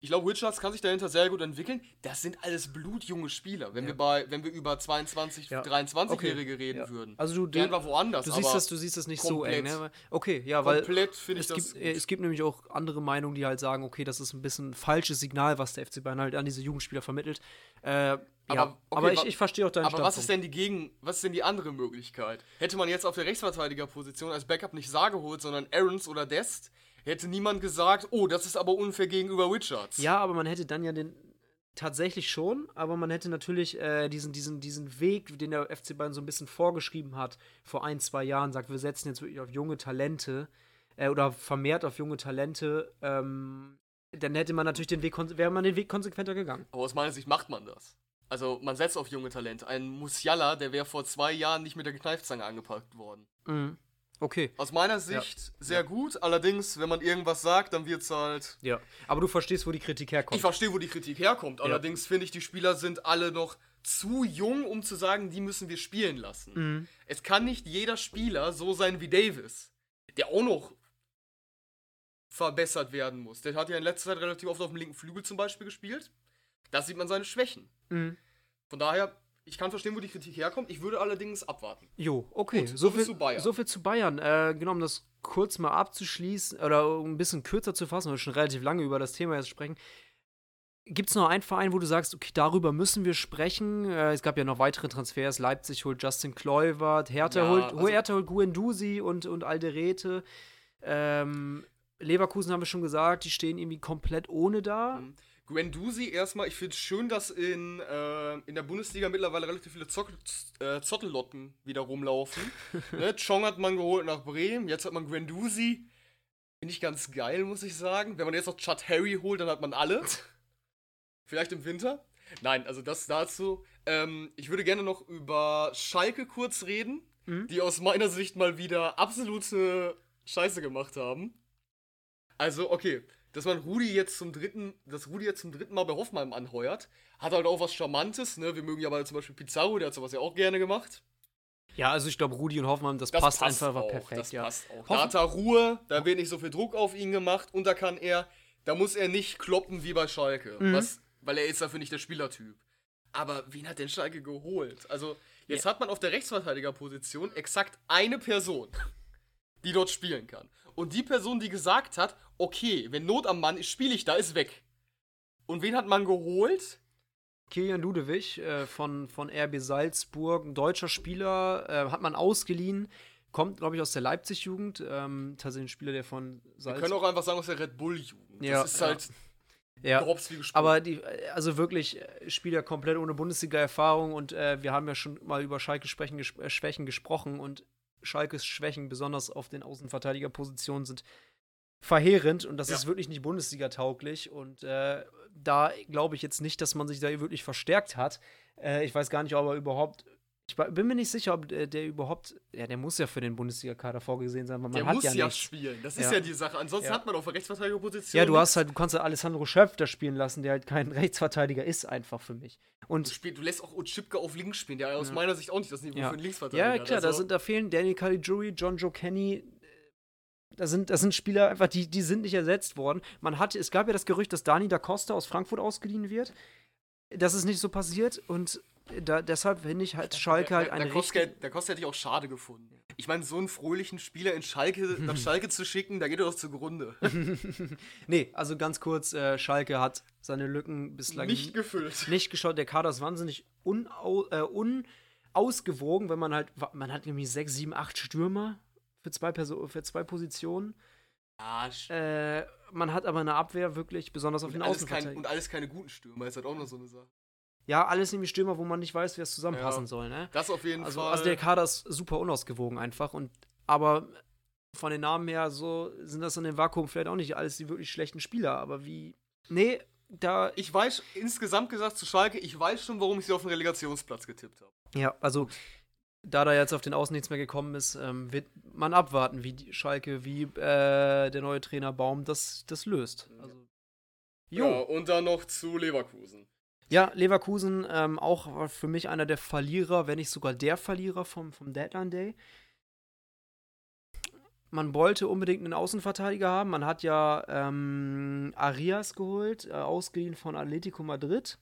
Ich glaube, Richards kann sich dahinter sehr gut entwickeln. Das sind alles blutjunge Spieler. Wenn Ja. wir bei, wenn wir über 22, Ja. 23-Jährige Okay. reden Ja. würden. Also du, Wären wir woanders. du siehst aber das, du siehst das nicht so eng, komplett- ne? Okay, ja, weil komplett finde ich es das. gibt, äh, es gibt nämlich auch andere Meinungen, die halt sagen, okay, das ist ein bisschen ein falsches Signal, was der FC Bayern halt an diese Jugendspieler vermittelt. Äh, ja, okay, aber ich, ich verstehe auch deinen aber was ist denn die Gegen, was ist denn die andere Möglichkeit? Hätte man jetzt auf der Rechtsverteidigerposition als Backup nicht Saar geholt, sondern Aarons oder Dest, hätte niemand gesagt, oh, das ist aber unfair gegenüber Richards. Ja, aber man hätte dann ja den tatsächlich schon, aber man hätte natürlich äh, diesen, diesen, diesen Weg, den der FC Bayern so ein bisschen vorgeschrieben hat, vor ein, zwei Jahren, sagt, wir setzen jetzt wirklich auf junge Talente äh, oder vermehrt auf junge Talente, ähm, dann hätte man natürlich den Weg, wäre man den Weg konsequenter gegangen. Aber aus meiner Sicht macht man das. Also man setzt auf junge Talente. Ein Musiala, der wäre vor zwei Jahren nicht mit der Kneifzange angepackt worden. Mhm. Okay. Aus meiner Sicht sehr gut. Allerdings, wenn man irgendwas sagt, dann wird's halt. Ja. Aber du verstehst, wo die Kritik herkommt. Ich verstehe, wo die Kritik herkommt. Allerdings finde ich, die Spieler sind alle noch zu jung, um zu sagen, die müssen wir spielen lassen. Mhm. Es kann nicht jeder Spieler so sein wie Davis, der auch noch verbessert werden muss. Der hat ja in letzter Zeit relativ oft auf dem linken Flügel zum Beispiel gespielt. Da sieht man seine Schwächen. Mhm. Von daher, ich kann verstehen, wo die Kritik herkommt. Ich würde allerdings abwarten. Jo, okay. Gut, so, viel zu Bayern. So viel zu Bayern. Äh, genau, um das kurz mal abzuschließen oder um ein bisschen kürzer zu fassen, weil wir schon relativ lange über das Thema jetzt sprechen. Gibt es noch einen Verein, wo du sagst, okay, darüber müssen wir sprechen? Äh, es gab ja noch weitere Transfers. Leipzig holt Justin Kluivert, Hertha Ja, holt, also- Hertha holt Guendouzi und, und Alderete. Ähm, Leverkusen haben wir schon gesagt, die stehen irgendwie komplett ohne da. Mhm. Guendouzi erstmal, ich finde es schön, dass in, äh, in der Bundesliga mittlerweile relativ viele Zock äh, Zottellotten wieder rumlaufen. ne? Chong hat man geholt nach Bremen, jetzt hat man Guendouzi. Finde ich ganz geil, muss ich sagen. Wenn man jetzt noch Chad Harry holt, dann hat man alle. Vielleicht im Winter. Nein, also das dazu. Ähm, ich würde gerne noch über Schalke kurz reden, Mhm. die aus meiner Sicht mal wieder absolute Scheiße gemacht haben. Also, okay, dass man Rudi jetzt zum dritten, dass Rudi jetzt zum dritten Mal bei Hoffenheim anheuert, hat halt auch was Charmantes, ne? Wir mögen ja aber zum Beispiel Pizarro, der hat sowas ja auch gerne gemacht. Ja, also ich glaube, Rudi und Hoffmann, das, Das passt, passt, einfach auch, perfekt. das ja. passt auch. Da hat er Ruhe, da wird nicht so viel Druck auf ihn gemacht und da kann er, da muss er nicht kloppen wie bei Schalke, Mhm. was, weil er ist dafür nicht der Spielertyp. Aber wen hat denn Schalke geholt? Also, jetzt hat man auf der Rechtsverteidigerposition exakt eine Person, die dort spielen kann. Und die Person, die gesagt hat, okay, wenn Not am Mann ist, spiele ich da, ist weg. Und wen hat man geholt? Kilian Ludewig äh, von, von RB Salzburg, ein deutscher Spieler, äh, hat man ausgeliehen, kommt, glaube ich, aus der Leipzig-Jugend. Ähm, tatsächlich ein Spieler, der von Wir Salzburg. können auch einfach sagen aus der Red Bull-Jugend. Ja, das ist ja. halt ja. Gesprungen. Aber die, also wirklich, äh, Spieler komplett ohne Bundesliga-Erfahrung und äh, wir haben ja schon mal über Schalke Schwächen, ges äh, Schwächen gesprochen und Schalkes Schwächen, besonders auf den Außenverteidigerpositionen, sind verheerend und das Ja. ist wirklich nicht Bundesliga-tauglich und äh, da glaube ich jetzt nicht, dass man sich da wirklich verstärkt hat. Äh, ich weiß gar nicht, ob er überhaupt. Ich bin mir nicht sicher, ob äh, der überhaupt. Ja, der muss ja für den Bundesliga-Kader vorgesehen sein, weil man Der hat muss ja, ja, nichts. spielen. Das ist Ja. die Sache. Ansonsten hat man auf der Rechtsverteidigerposition. Ja, du hast halt, du kannst ja Alessandro Schöpf da spielen lassen, der halt kein Rechtsverteidiger ist, einfach für mich. Du, Und spiel, du lässt auch Utschipka auf links spielen, der aus meiner Sicht auch nicht das Niveau für einen Linksverteidiger ja, klar, da, also, sind, da fehlen Danny Caligiuri, John Joe Kenny. Da sind, das sind Spieler einfach, die, die sind nicht ersetzt worden. Man hat, es gab ja das Gerücht, dass Dani da Costa aus Frankfurt ausgeliehen wird. Das ist nicht so passiert und da, deshalb finde ich halt Schalke halt eine richtig. der Koska hätte ich auch schade gefunden. Ich meine, so einen fröhlichen Spieler in Schalke, nach Schalke zu schicken, da geht er doch zugrunde. nee, also ganz kurz, äh, Schalke hat seine Lücken bislang Nicht gefüllt. nicht geschaut. Der Kader ist wahnsinnig unau äh, unausgewogen, wenn man halt, man hat nämlich sechs, sieben, acht Stürmer für zwei, Perso für zwei Positionen. Ja, Äh, man hat aber eine Abwehr wirklich, besonders auf und, den Außenverteidigern. und alles keine guten Stürmer, ist halt auch noch so eine Sache. Ja, alles nämlich Stürmer, wo man nicht weiß, wie es zusammenpassen Ja. soll, ne? Das auf jeden Also, Fall. also der Kader ist super unausgewogen einfach und aber von den Namen her so sind das in dem Vakuum vielleicht auch nicht alles die wirklich schlechten Spieler, aber wie. Nee, da. Ich weiß, insgesamt gesagt zu Schalke, ich weiß schon, warum ich sie auf den Relegationsplatz getippt habe. Ja, also da da jetzt auf den Außen nichts mehr gekommen ist, ähm, wird man abwarten, wie die Schalke, wie äh, der neue Trainer Baum das, das löst. Also. Ja, und dann noch zu Leverkusen. Ja, Leverkusen ähm, auch für mich einer der Verlierer, wenn nicht sogar der Verlierer vom, vom Deadline Day. Man wollte unbedingt einen Außenverteidiger haben. Man hat ja ähm, Arias geholt, äh, ausgeliehen von Atletico Madrid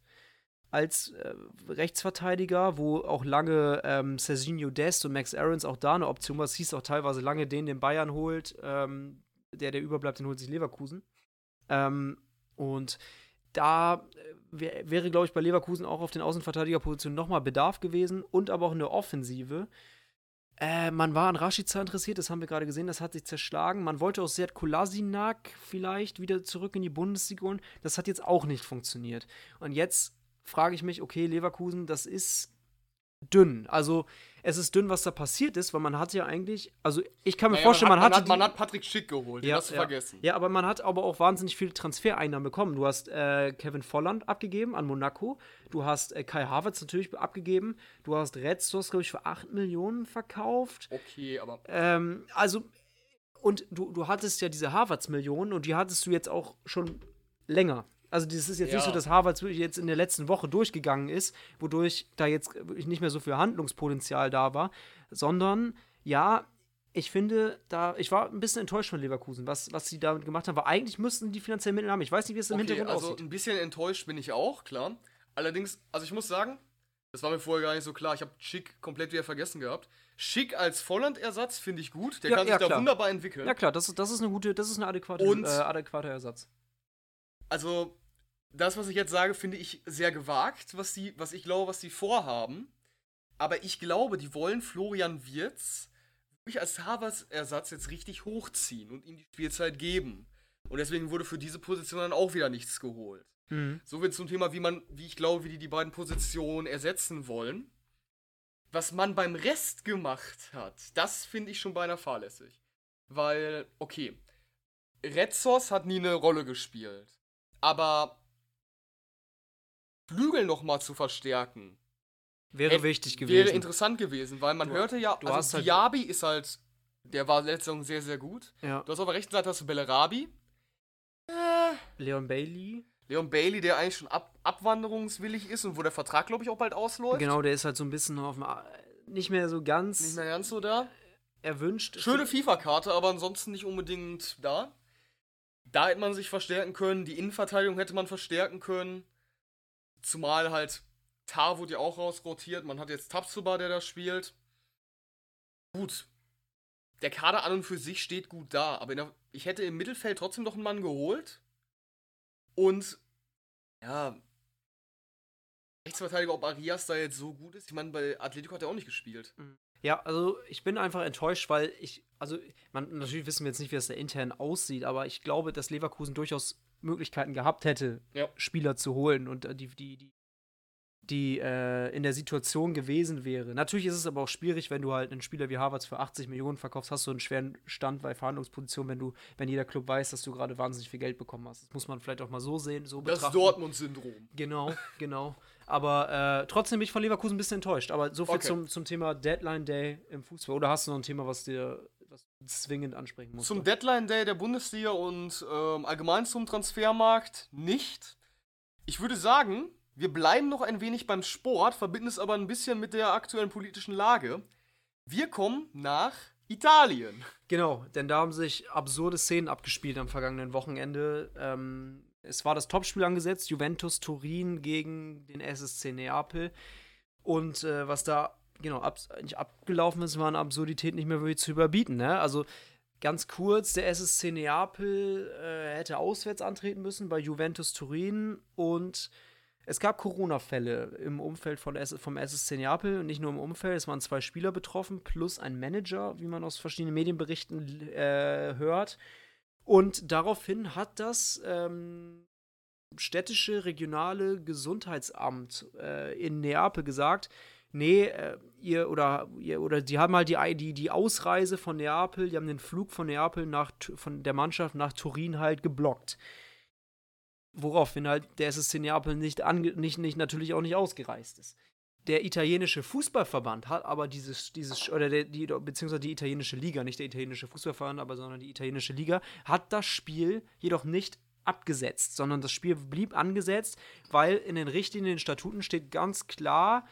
als äh, Rechtsverteidiger, wo auch lange ähm, Serginho Dest und Max Aarons auch da eine Option war. Es hieß auch teilweise lange, den den Bayern holt. Ähm, der, der überbleibt, den holt sich Leverkusen. Ähm, und da äh, wär, wäre, glaube ich, bei Leverkusen auch auf den Außenverteidigerpositionen nochmal Bedarf gewesen und aber auch eine Offensive. Äh, man war an Rashica interessiert, das haben wir gerade gesehen, das hat sich zerschlagen. Man wollte auch Serd Kolasinak vielleicht wieder zurück in die Bundesliga holen. Das hat jetzt auch nicht funktioniert. Und jetzt frage ich mich, okay, Leverkusen, das ist dünn. Also es ist dünn, was da passiert ist, weil man hat ja eigentlich, also ich kann mir naja, vorstellen, man, hat, man, hat, man hat Patrick Schick geholt, ja, den hast du ja. vergessen. Ja, aber man hat aber auch wahnsinnig viele Transfereinnahmen bekommen. Du hast äh, Kevin Volland abgegeben an Monaco, du hast äh, Kai Havertz natürlich abgegeben, du hast Redstos, glaube ich, für 8 Millionen verkauft. Okay, aber. Ähm, also, und du, du hattest ja diese Havertz-Millionen und die hattest du jetzt auch schon länger. Also das ist jetzt ja. nicht so, dass Harvard jetzt in der letzten Woche durchgegangen ist, wodurch da jetzt nicht mehr so viel Handlungspotenzial da war, sondern ja, ich finde, da, ich war ein bisschen enttäuscht von Leverkusen, was, was sie damit gemacht haben, weil eigentlich müssten die finanziell Mittel haben. Ich weiß nicht, wie es im okay, Hintergrund also aussieht. Also ein bisschen enttäuscht bin ich auch, klar. Allerdings, also ich muss sagen, das war mir vorher gar nicht so klar. Ich habe Schick komplett wieder vergessen gehabt. Schick als Volland-Ersatz finde ich gut. Der ja, kann sich ja, da wunderbar entwickeln. Ja klar, das ist, das ist eine gute, das ist eine adäquate, Und, äh, adäquater Ersatz. Also das, was ich jetzt sage, finde ich sehr gewagt, was, die, was ich glaube, was sie vorhaben. Aber ich glaube, die wollen Florian Wirz wirklich als Harvards-Ersatz jetzt richtig hochziehen und ihm die Spielzeit geben. Und deswegen wurde für diese Position dann auch wieder nichts geholt. Mhm. So wird zum Thema, wie man, wie ich glaube, wie die die beiden Positionen ersetzen wollen. Was man beim Rest gemacht hat, das finde ich schon beinahe fahrlässig. Weil, okay, Retzos hat nie eine Rolle gespielt. Aber Flügel nochmal zu verstärken. Wäre wichtig gewesen. Wäre interessant gewesen, weil man du, hörte ja, du also halt Diaby ist halt, der war letzte Saison sehr, sehr gut. Ja. Du hast auf der rechten Seite hast du Bellerabi. Äh, Leon Bailey. Leon Bailey, der eigentlich schon ab, abwanderungswillig ist und wo der Vertrag, glaube ich, auch bald ausläuft. Genau, der ist halt so ein bisschen auf dem, nicht mehr so ganz. Nicht mehr ganz so da. Erwünscht. Schöne FIFA-Karte, aber ansonsten nicht unbedingt da. Da hätte man sich verstärken können, die Innenverteidigung hätte man verstärken können. Zumal halt Tar wurde ja auch rausrotiert. Man hat jetzt Tapsuba, der da spielt. Gut. Der Kader an und für sich steht gut da, aber der, ich hätte im Mittelfeld trotzdem noch einen Mann geholt. Und ja, Rechtsverteidiger, ob Arias da jetzt so gut ist. Ich meine, bei Atletico hat er auch nicht gespielt. Mhm. Ja, also ich bin einfach enttäuscht, weil ich, also man, natürlich wissen wir jetzt nicht, wie das da intern aussieht, aber ich glaube, dass Leverkusen durchaus Möglichkeiten gehabt hätte, ja. Spieler zu holen und äh, die, die, die, die äh, in der Situation gewesen wäre. Natürlich ist es aber auch schwierig, wenn du halt einen Spieler wie Harvards für 80 Millionen verkaufst, hast du einen schweren Stand bei Verhandlungspositionen, wenn du, wenn jeder Club weiß, dass du gerade wahnsinnig viel Geld bekommen hast. Das muss man vielleicht auch mal so sehen, so Das Dortmund-Syndrom. Genau, genau. Aber äh, trotzdem bin ich von Leverkusen ein bisschen enttäuscht. Aber so viel okay. zum, zum Thema Deadline Day im Fußball. Oder hast du noch ein Thema, was dir was zwingend ansprechen musst? Zum Deadline Day der Bundesliga und ähm, allgemein zum Transfermarkt nicht. Ich würde sagen, wir bleiben noch ein wenig beim Sport, verbinden es aber ein bisschen mit der aktuellen politischen Lage. Wir kommen nach Italien. Genau, denn da haben sich absurde Szenen abgespielt am vergangenen Wochenende. Ähm, es war das Topspiel angesetzt, Juventus Turin gegen den SSC Neapel. Und äh, was da genau ab, nicht abgelaufen ist, war eine Absurdität nicht mehr wirklich zu überbieten. Ne? Also ganz kurz, der SSC Neapel äh, hätte auswärts antreten müssen bei Juventus Turin und es gab Corona-Fälle im Umfeld von vom SSC Neapel und nicht nur im Umfeld, es waren zwei Spieler betroffen, plus ein Manager, wie man aus verschiedenen Medienberichten äh, hört. Und daraufhin hat das ähm, städtische regionale Gesundheitsamt äh, in Neapel gesagt, nee, äh, ihr oder ihr, oder die haben halt die, die, die Ausreise von Neapel, die haben den Flug von Neapel nach von der Mannschaft nach Turin halt geblockt. Woraufhin halt der SSC Neapel nicht, ange, nicht, nicht natürlich auch nicht ausgereist ist. Der italienische Fußballverband hat aber dieses, dieses oder der, die, beziehungsweise die italienische Liga, nicht der italienische Fußballverband, aber sondern die italienische Liga, hat das Spiel jedoch nicht abgesetzt, sondern das Spiel blieb angesetzt, weil in den Richtlinien, in den Statuten steht ganz klar,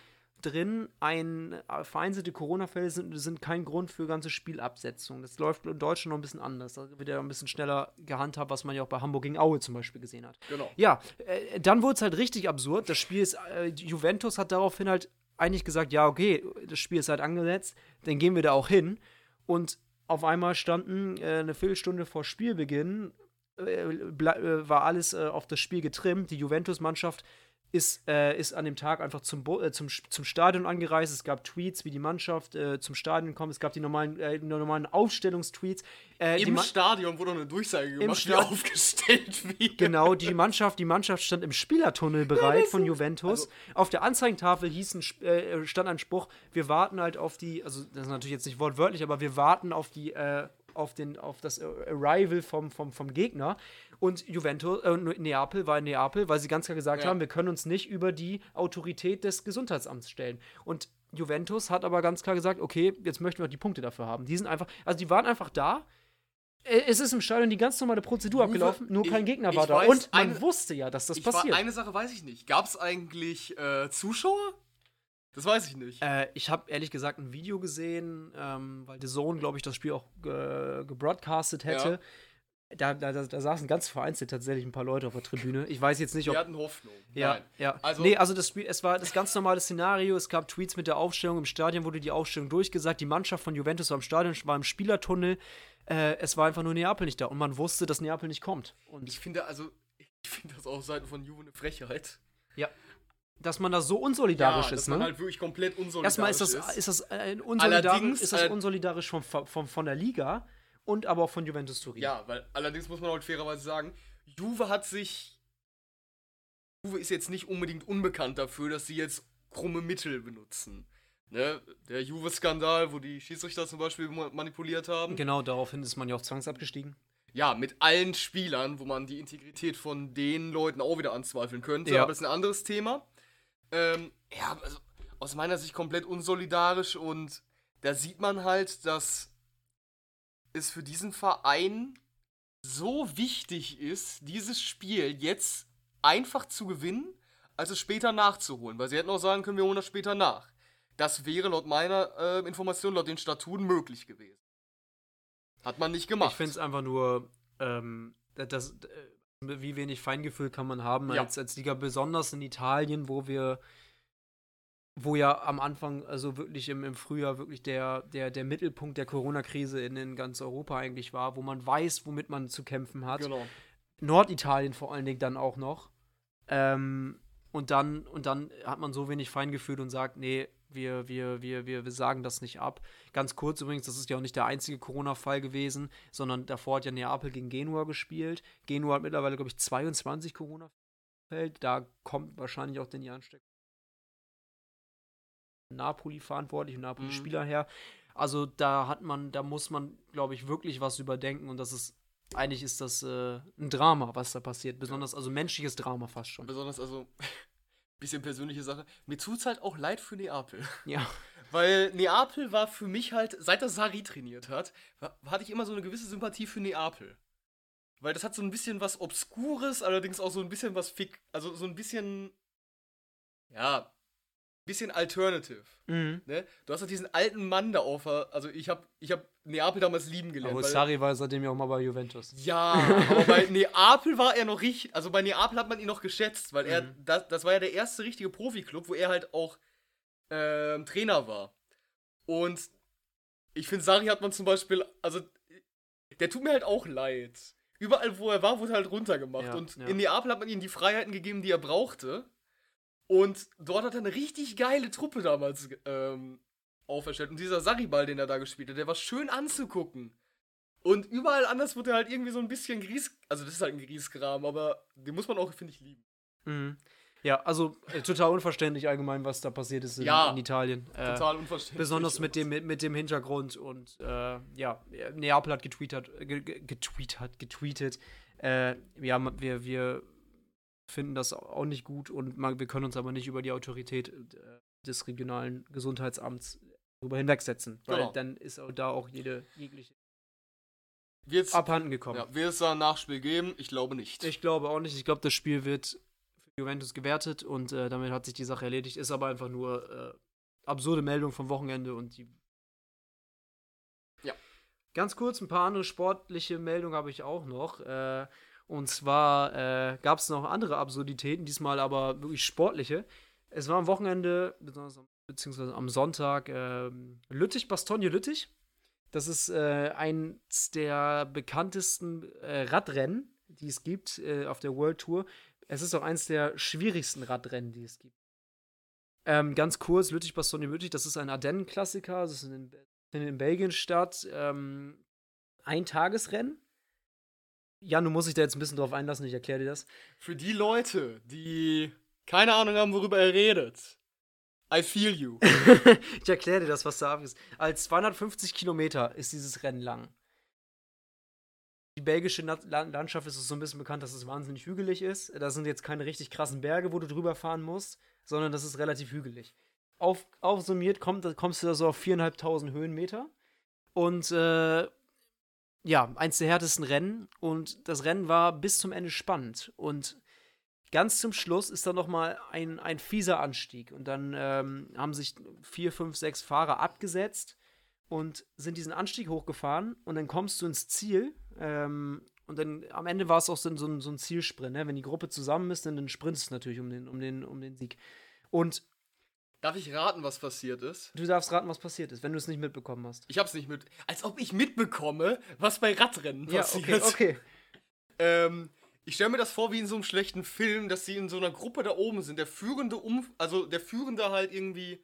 drin, ein äh, vereinzelte Corona-Fälle sind, sind kein Grund für ganze Spielabsetzung. Das läuft in Deutschland noch ein bisschen anders. Da wird ja ein bisschen schneller gehandhabt, was man ja auch bei Hamburg gegen Aue zum Beispiel gesehen hat. Genau. Ja, äh, dann wurde es halt richtig absurd. Das Spiel ist, äh, Juventus hat daraufhin halt eigentlich gesagt, ja, okay, das Spiel ist halt angesetzt, dann gehen wir da auch hin. Und auf einmal standen äh, eine Viertelstunde vor Spielbeginn, äh, äh, war alles auf das Spiel getrimmt. Die Juventus-Mannschaft ist, äh, ist an dem Tag einfach zum, Bo äh, zum, zum Stadion angereist. Es gab Tweets, wie die Mannschaft äh, zum Stadion kommt. Es gab die normalen, äh, die normalen Aufstellungstweets. Äh, Im Stadion wurde eine Durchsage gemacht, wie aufgestellt wird. Genau, die Mannschaft, die Mannschaft stand im Spielertunnel bereit von Juventus. Also, Auf der Anzeigentafel hieß ein, äh, stand ein Spruch, wir warten halt auf die, also das ist natürlich jetzt nicht wortwörtlich, aber wir warten auf die auf, den, auf das Arrival vom, vom, vom Gegner. Und Juventus, äh, Neapel war in Neapel, weil sie ganz klar gesagt ja. haben, wir können uns nicht über die Autorität des Gesundheitsamts stellen. Und Juventus hat aber ganz klar gesagt, okay, jetzt möchten wir die Punkte dafür haben. Die sind einfach, also die waren einfach da. Äh, es ist im Stadion die ganz normale Prozedur Uwe, abgelaufen, nur kein Gegner war da. Weiß, und man eine, wusste ja, dass das passiert. War, eine Sache weiß ich nicht. Gab es eigentlich äh, Zuschauer? Das weiß ich nicht. Äh, ich habe ehrlich gesagt ein Video gesehen, ähm, weil der Sohn, glaube ich, das Spiel auch ge gebroadcastet hätte. Ja. Da, da, da, saßen ganz vereinzelt tatsächlich ein paar Leute auf der Tribüne. Ich weiß jetzt nicht, ob. Wir hatten Hoffnung. Ja, Nein. ja. Also, nee, also das Spiel, es war das ganz normale Szenario. Es gab Tweets mit der Aufstellung. Im Stadion wurde die Aufstellung durchgesagt. Die Mannschaft von Juventus war im Stadion, war im Spielertunnel. Äh, es war einfach nur Neapel nicht da. Und man wusste, dass Neapel nicht kommt. Und ich finde, also, ich finde das auf Seiten von Juve eine Frechheit. Ja dass man da so unsolidarisch ja, ist. Dass man ne? halt wirklich komplett unsolidarisch Erstmal ist das, ist. ist das, äh, unsolidarisch, ist das äh, unsolidarisch von, von, von der Liga und aber auch von Juventus Turin. Ja, weil allerdings muss man auch fairerweise sagen, Juve hat sich. Juve ist jetzt nicht unbedingt unbekannt dafür, dass sie jetzt krumme Mittel benutzen. Ne? Der Juve-Skandal, wo die Schiedsrichter zum Beispiel manipuliert haben. Genau, daraufhin ist man ja auch zwangsabgestiegen. Ja, mit allen Spielern, wo man die Integrität von den Leuten auch wieder anzweifeln könnte. Ja. Aber das ist ein anderes Thema. Ähm, ja, also aus meiner Sicht komplett unsolidarisch und da sieht man halt, dass es für diesen Verein so wichtig ist, dieses Spiel jetzt einfach zu gewinnen, als es später nachzuholen. Weil sie hätten auch sagen können, wir holen das später nach. Das wäre laut meiner äh, Information, laut den Statuten möglich gewesen. Hat man nicht gemacht. Ich finde es einfach nur, ähm, das, äh, wie wenig Feingefühl kann man haben ja. als, als Liga, besonders in Italien, wo wir wo ja am Anfang, also wirklich im, im Frühjahr, wirklich der, der, der Mittelpunkt der Corona-Krise in, in ganz Europa eigentlich war, wo man weiß, womit man zu kämpfen hat. Genau. Norditalien vor allen Dingen dann auch noch. Ähm, und dann, und dann hat man so wenig Feingefühl und sagt, nee, wir, wir, wir, wir, wir sagen das nicht ab. Ganz kurz übrigens, das ist ja auch nicht der einzige Corona-Fall gewesen, sondern davor hat ja Neapel gegen Genua gespielt. Genua hat mittlerweile, glaube ich, 22 Corona-Fälle. Da kommt wahrscheinlich auch denn die Ansteckung Napoli verantwortlich und Napoli-Spieler mhm. her. Also da hat man, da muss man, glaube ich, wirklich was überdenken und das ist, eigentlich ist das äh, ein Drama, was da passiert. Besonders, also menschliches Drama fast schon. Besonders, also, bisschen persönliche Sache. Mir tut es halt auch leid für Neapel. Ja. Weil Neapel war für mich halt, seit er Sari trainiert hat, hatte ich immer so eine gewisse Sympathie für Neapel. Weil das hat so ein bisschen was Obskures, allerdings auch so ein bisschen was Fick, also so ein bisschen, ja, bisschen alternative. Mhm. Ne? Du hast halt diesen alten Mann da auf, also ich habe ich hab Neapel damals lieben gelernt. Aber Sarri war seitdem ja auch mal bei Juventus. Ja, aber bei Neapel war er noch richtig, also bei Neapel hat man ihn noch geschätzt, weil er, mhm. das, das war ja der erste richtige Profiklub, wo er halt auch äh, Trainer war. Und ich finde, Sari hat man zum Beispiel, also der tut mir halt auch leid. Überall, wo er war, wurde halt runtergemacht. Ja, und ja. in Neapel hat man ihm die Freiheiten gegeben, die er brauchte. Und dort hat er eine richtig geile Truppe damals ähm, auferstellt. Und dieser Saribal, den er da gespielt hat, der war schön anzugucken. Und überall anders wurde er halt irgendwie so ein bisschen Gries. Also, das ist halt ein Griesgram, aber den muss man auch, finde ich, lieben. Mhm. Ja, also äh, total unverständlich allgemein, was da passiert ist in, Ja. in Italien. Äh, Total unverständlich. Besonders mit dem, mit, mit dem Hintergrund und äh, ja, Neapel hat getweetet, ge- ge- getweetet, getweetet. Äh, ja, wir, wir finden das auch nicht gut und man, wir können uns aber nicht über die Autorität äh, des regionalen Gesundheitsamts darüber hinwegsetzen, weil Genau. dann ist auch da auch jede jegliche Wird's, abhanden gekommen. ja, wird es da ein Nachspiel geben? Ich glaube nicht. Ich glaube auch nicht. Ich glaube, das Spiel wird für Juventus gewertet und äh, damit hat sich die Sache erledigt. Ist aber einfach nur äh, absurde Meldung vom Wochenende und die. Ja. Ganz kurz, ein paar andere sportliche Meldungen habe ich auch noch. Äh, und zwar äh, gab es noch andere Absurditäten, diesmal aber wirklich sportliche. Es war am Wochenende, beziehungsweise am Sonntag, ähm, Lüttich, Bastogne Lüttich. Das ist äh, eins der bekanntesten äh, Radrennen, die es gibt äh, auf der World Tour. Es ist auch eins der schwierigsten Radrennen, die es gibt. Ähm, ganz kurz, Lüttich, Bastogne Lüttich, das ist ein Ardennen-Klassiker, das ist in, in Belgien statt. Ähm, ein Tagesrennen. Jan, du musst dich da jetzt ein bisschen drauf einlassen, ich erkläre dir das. Für die Leute, die keine Ahnung haben, worüber er redet. I feel you. ich erkläre dir das, was da ab ist. Als 250 Kilometer ist dieses Rennen lang. Die belgische Landschaft ist es so ein bisschen bekannt, dass es wahnsinnig hügelig ist. Da sind jetzt keine richtig krassen Berge, wo du drüber fahren musst, sondern das ist relativ hügelig. Auf, aufsummiert kommt, kommst du da so auf 4.500 Höhenmeter. Und äh, ja, eins der härtesten Rennen. Und das Rennen war bis zum Ende spannend. Und ganz zum Schluss ist dann noch mal ein, ein fieser Anstieg. Und dann ähm, haben sich vier, fünf, sechs Fahrer abgesetzt und sind diesen Anstieg hochgefahren. Und dann kommst du ins Ziel. Ähm, und dann am Ende war es auch so, so, ein- so ein Zielsprint. Ne? Wenn die Gruppe zusammen ist, dann, dann sprintest du natürlich um den, um, den, um den Sieg. Und Darf ich raten, was passiert ist? du darfst raten, was passiert ist, wenn du es nicht mitbekommen hast. Ich hab's nicht mit. Als ob ich mitbekomme, was bei Radrennen Ja, passiert. okay, okay. Ähm, ich stelle mir das vor wie in so einem schlechten Film, dass sie in so einer Gruppe da oben sind. Der Führende um, also der Führende halt irgendwie,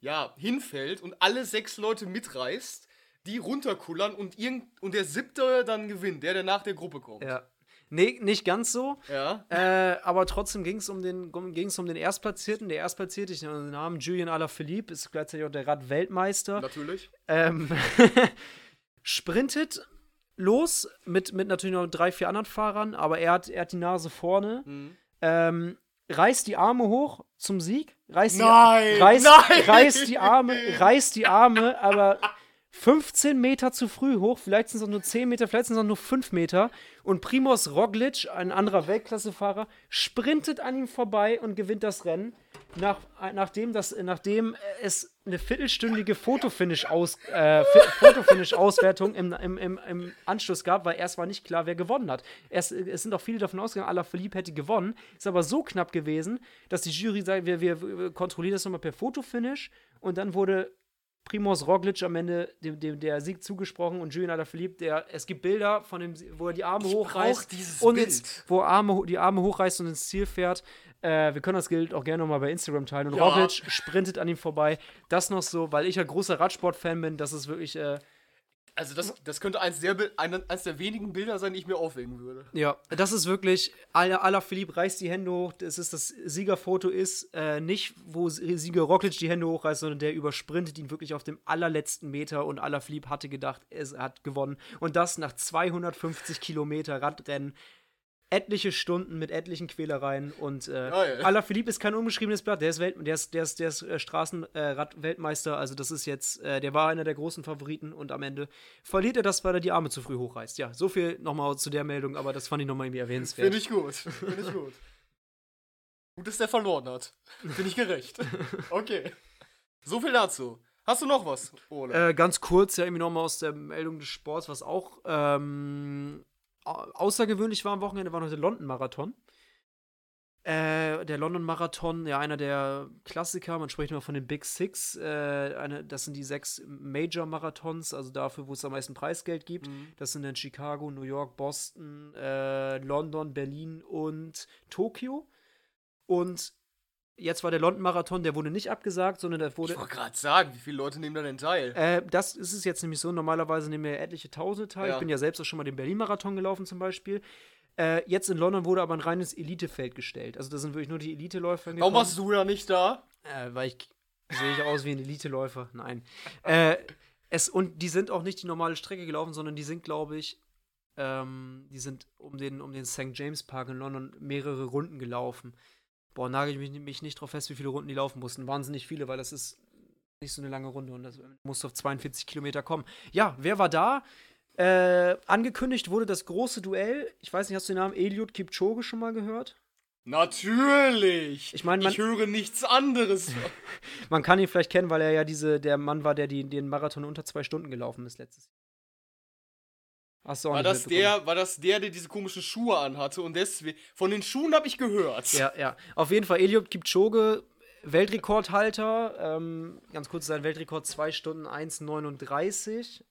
ja, hinfällt und alle sechs Leute mitreißt, die runterkullern und irgend und der siebte dann gewinnt, der, der nach der Gruppe kommt. Ja. Nee, nicht ganz so. Ja. Äh, aber trotzdem ging es um den, ging's um den Erstplatzierten. Der Erstplatzierte, ich nenne den Namen Julian Alaphilippe, ist gleichzeitig auch der Radweltmeister. Natürlich. Ähm, sprintet los mit, mit natürlich noch drei, vier anderen Fahrern, aber er hat, er hat die Nase vorne. Mhm. Ähm, reißt die Arme hoch zum Sieg. Reißt Nein, die, reißt, nein! reißt die Arme, reißt die Arme, aber 15 Meter zu früh hoch, vielleicht sind es auch nur 10 Meter, vielleicht sind es auch nur 5 Meter. Und Primoz Roglic, ein anderer Weltklassefahrer, sprintet an ihm vorbei und gewinnt das Rennen. Nach, nachdem, das, nachdem es eine viertelstündige äh, Fi- Fotofinish-Auswertung im, im, im, im Anschluss gab, weil erst war nicht klar, wer gewonnen hat. Erst, es sind auch viele davon ausgegangen, Alaphilippe hätte gewonnen. Ist aber so knapp gewesen, dass die Jury sagt, wir, wir kontrollieren das nochmal per Fotofinish. Und dann wurde Primoz Roglic am Ende dem, dem, der Sieg zugesprochen und Julian Alaphilippe, der, es gibt Bilder von dem, wo er die Arme Ich hochreißt und Bild. ins, wo Arme, die Arme hochreißt und ins Ziel fährt. Äh, wir können das Bild auch gerne nochmal bei Instagram teilen. Und Ja. Roglic sprintet an ihm vorbei. Das noch so, weil ich ja großer Radsport-Fan bin, das ist wirklich, äh, Also das, das könnte eins der, Bi- ein, eins der wenigen Bilder sein, die ich mir aufhängen würde. Ja, das ist wirklich, Ala, Philipp reißt die Hände hoch. Das ist das Siegerfoto ist äh, nicht, wo Sieger Roglic die Hände hochreißt, sondern der übersprintet ihn wirklich auf dem allerletzten Meter und Ala Philipp hatte gedacht, er hat gewonnen. Und das nach 250 Kilometer Radrennen. Etliche Stunden mit etlichen Quälereien und äh. Ala Philipp ist kein unbeschriebenes Blatt, der ist, Welt, der ist, der ist, der ist äh, Straßenrad-Weltmeister, also das ist jetzt, äh, der war einer der großen Favoriten und am Ende verliert er das, weil er die Arme zu früh hochreißt. Ja, so viel nochmal zu der Meldung, aber das fand ich nochmal irgendwie erwähnenswert. Finde ich gut. Finde ich gut. Gut, dass der verloren hat. Finde ich gerecht. Okay. So viel dazu. Hast du noch was, Ole? Äh, ganz kurz, ja, irgendwie nochmal aus der Meldung des Sports, was auch ähm, außergewöhnlich war am Wochenende, war noch der London-Marathon. Äh, der London-Marathon, ja, einer der Klassiker, man spricht immer von den Big Six. Äh, eine, das sind die sechs Major-Marathons, also dafür, wo es am meisten Preisgeld gibt. Mhm. Das sind dann Chicago, New York, Boston, äh, London, Berlin und Tokio. Und jetzt war der London-Marathon, der wurde nicht abgesagt, sondern der wurde. Ich wollte gerade sagen, wie viele Leute nehmen da denn teil? Äh, das ist es jetzt nämlich so. Normalerweise nehmen wir etliche Tausende teil. Ja. Ich bin ja selbst auch schon mal den Berlin-Marathon gelaufen zum Beispiel. Äh, jetzt in London wurde aber ein reines Elitefeld gestellt. Also da sind wirklich nur die Eliteläufer Warum warst du ja nicht da? Äh, weil ich sehe ich aus wie ein Eliteläufer. Nein. Äh, es, und die sind auch nicht die normale Strecke gelaufen, sondern die sind, glaube ich, ähm, die sind um den, um den St. James Park in London mehrere Runden gelaufen. Boah, nagel ich mich, mich nicht drauf fest, wie viele Runden die laufen mussten. Wahnsinnig viele, weil das ist nicht so eine lange Runde und das musste auf 42 Kilometer kommen. Ja, wer war da? Äh, angekündigt wurde das große Duell. Ich weiß nicht, hast du den Namen Eliud Kipchoge schon mal gehört? Natürlich. Ich meine, ich höre nichts anderes. man kann ihn vielleicht kennen, weil er ja diese der Mann war, der die, den Marathon unter zwei Stunden gelaufen ist letztes Jahr. Hast du auch war das der, war das der, der diese komischen Schuhe anhatte und deswegen von den Schuhen habe ich gehört. Ja, ja. Auf jeden Fall Eliud Kipchoge Weltrekordhalter, ähm, ganz kurz sein Weltrekord 2 Stunden 1,39.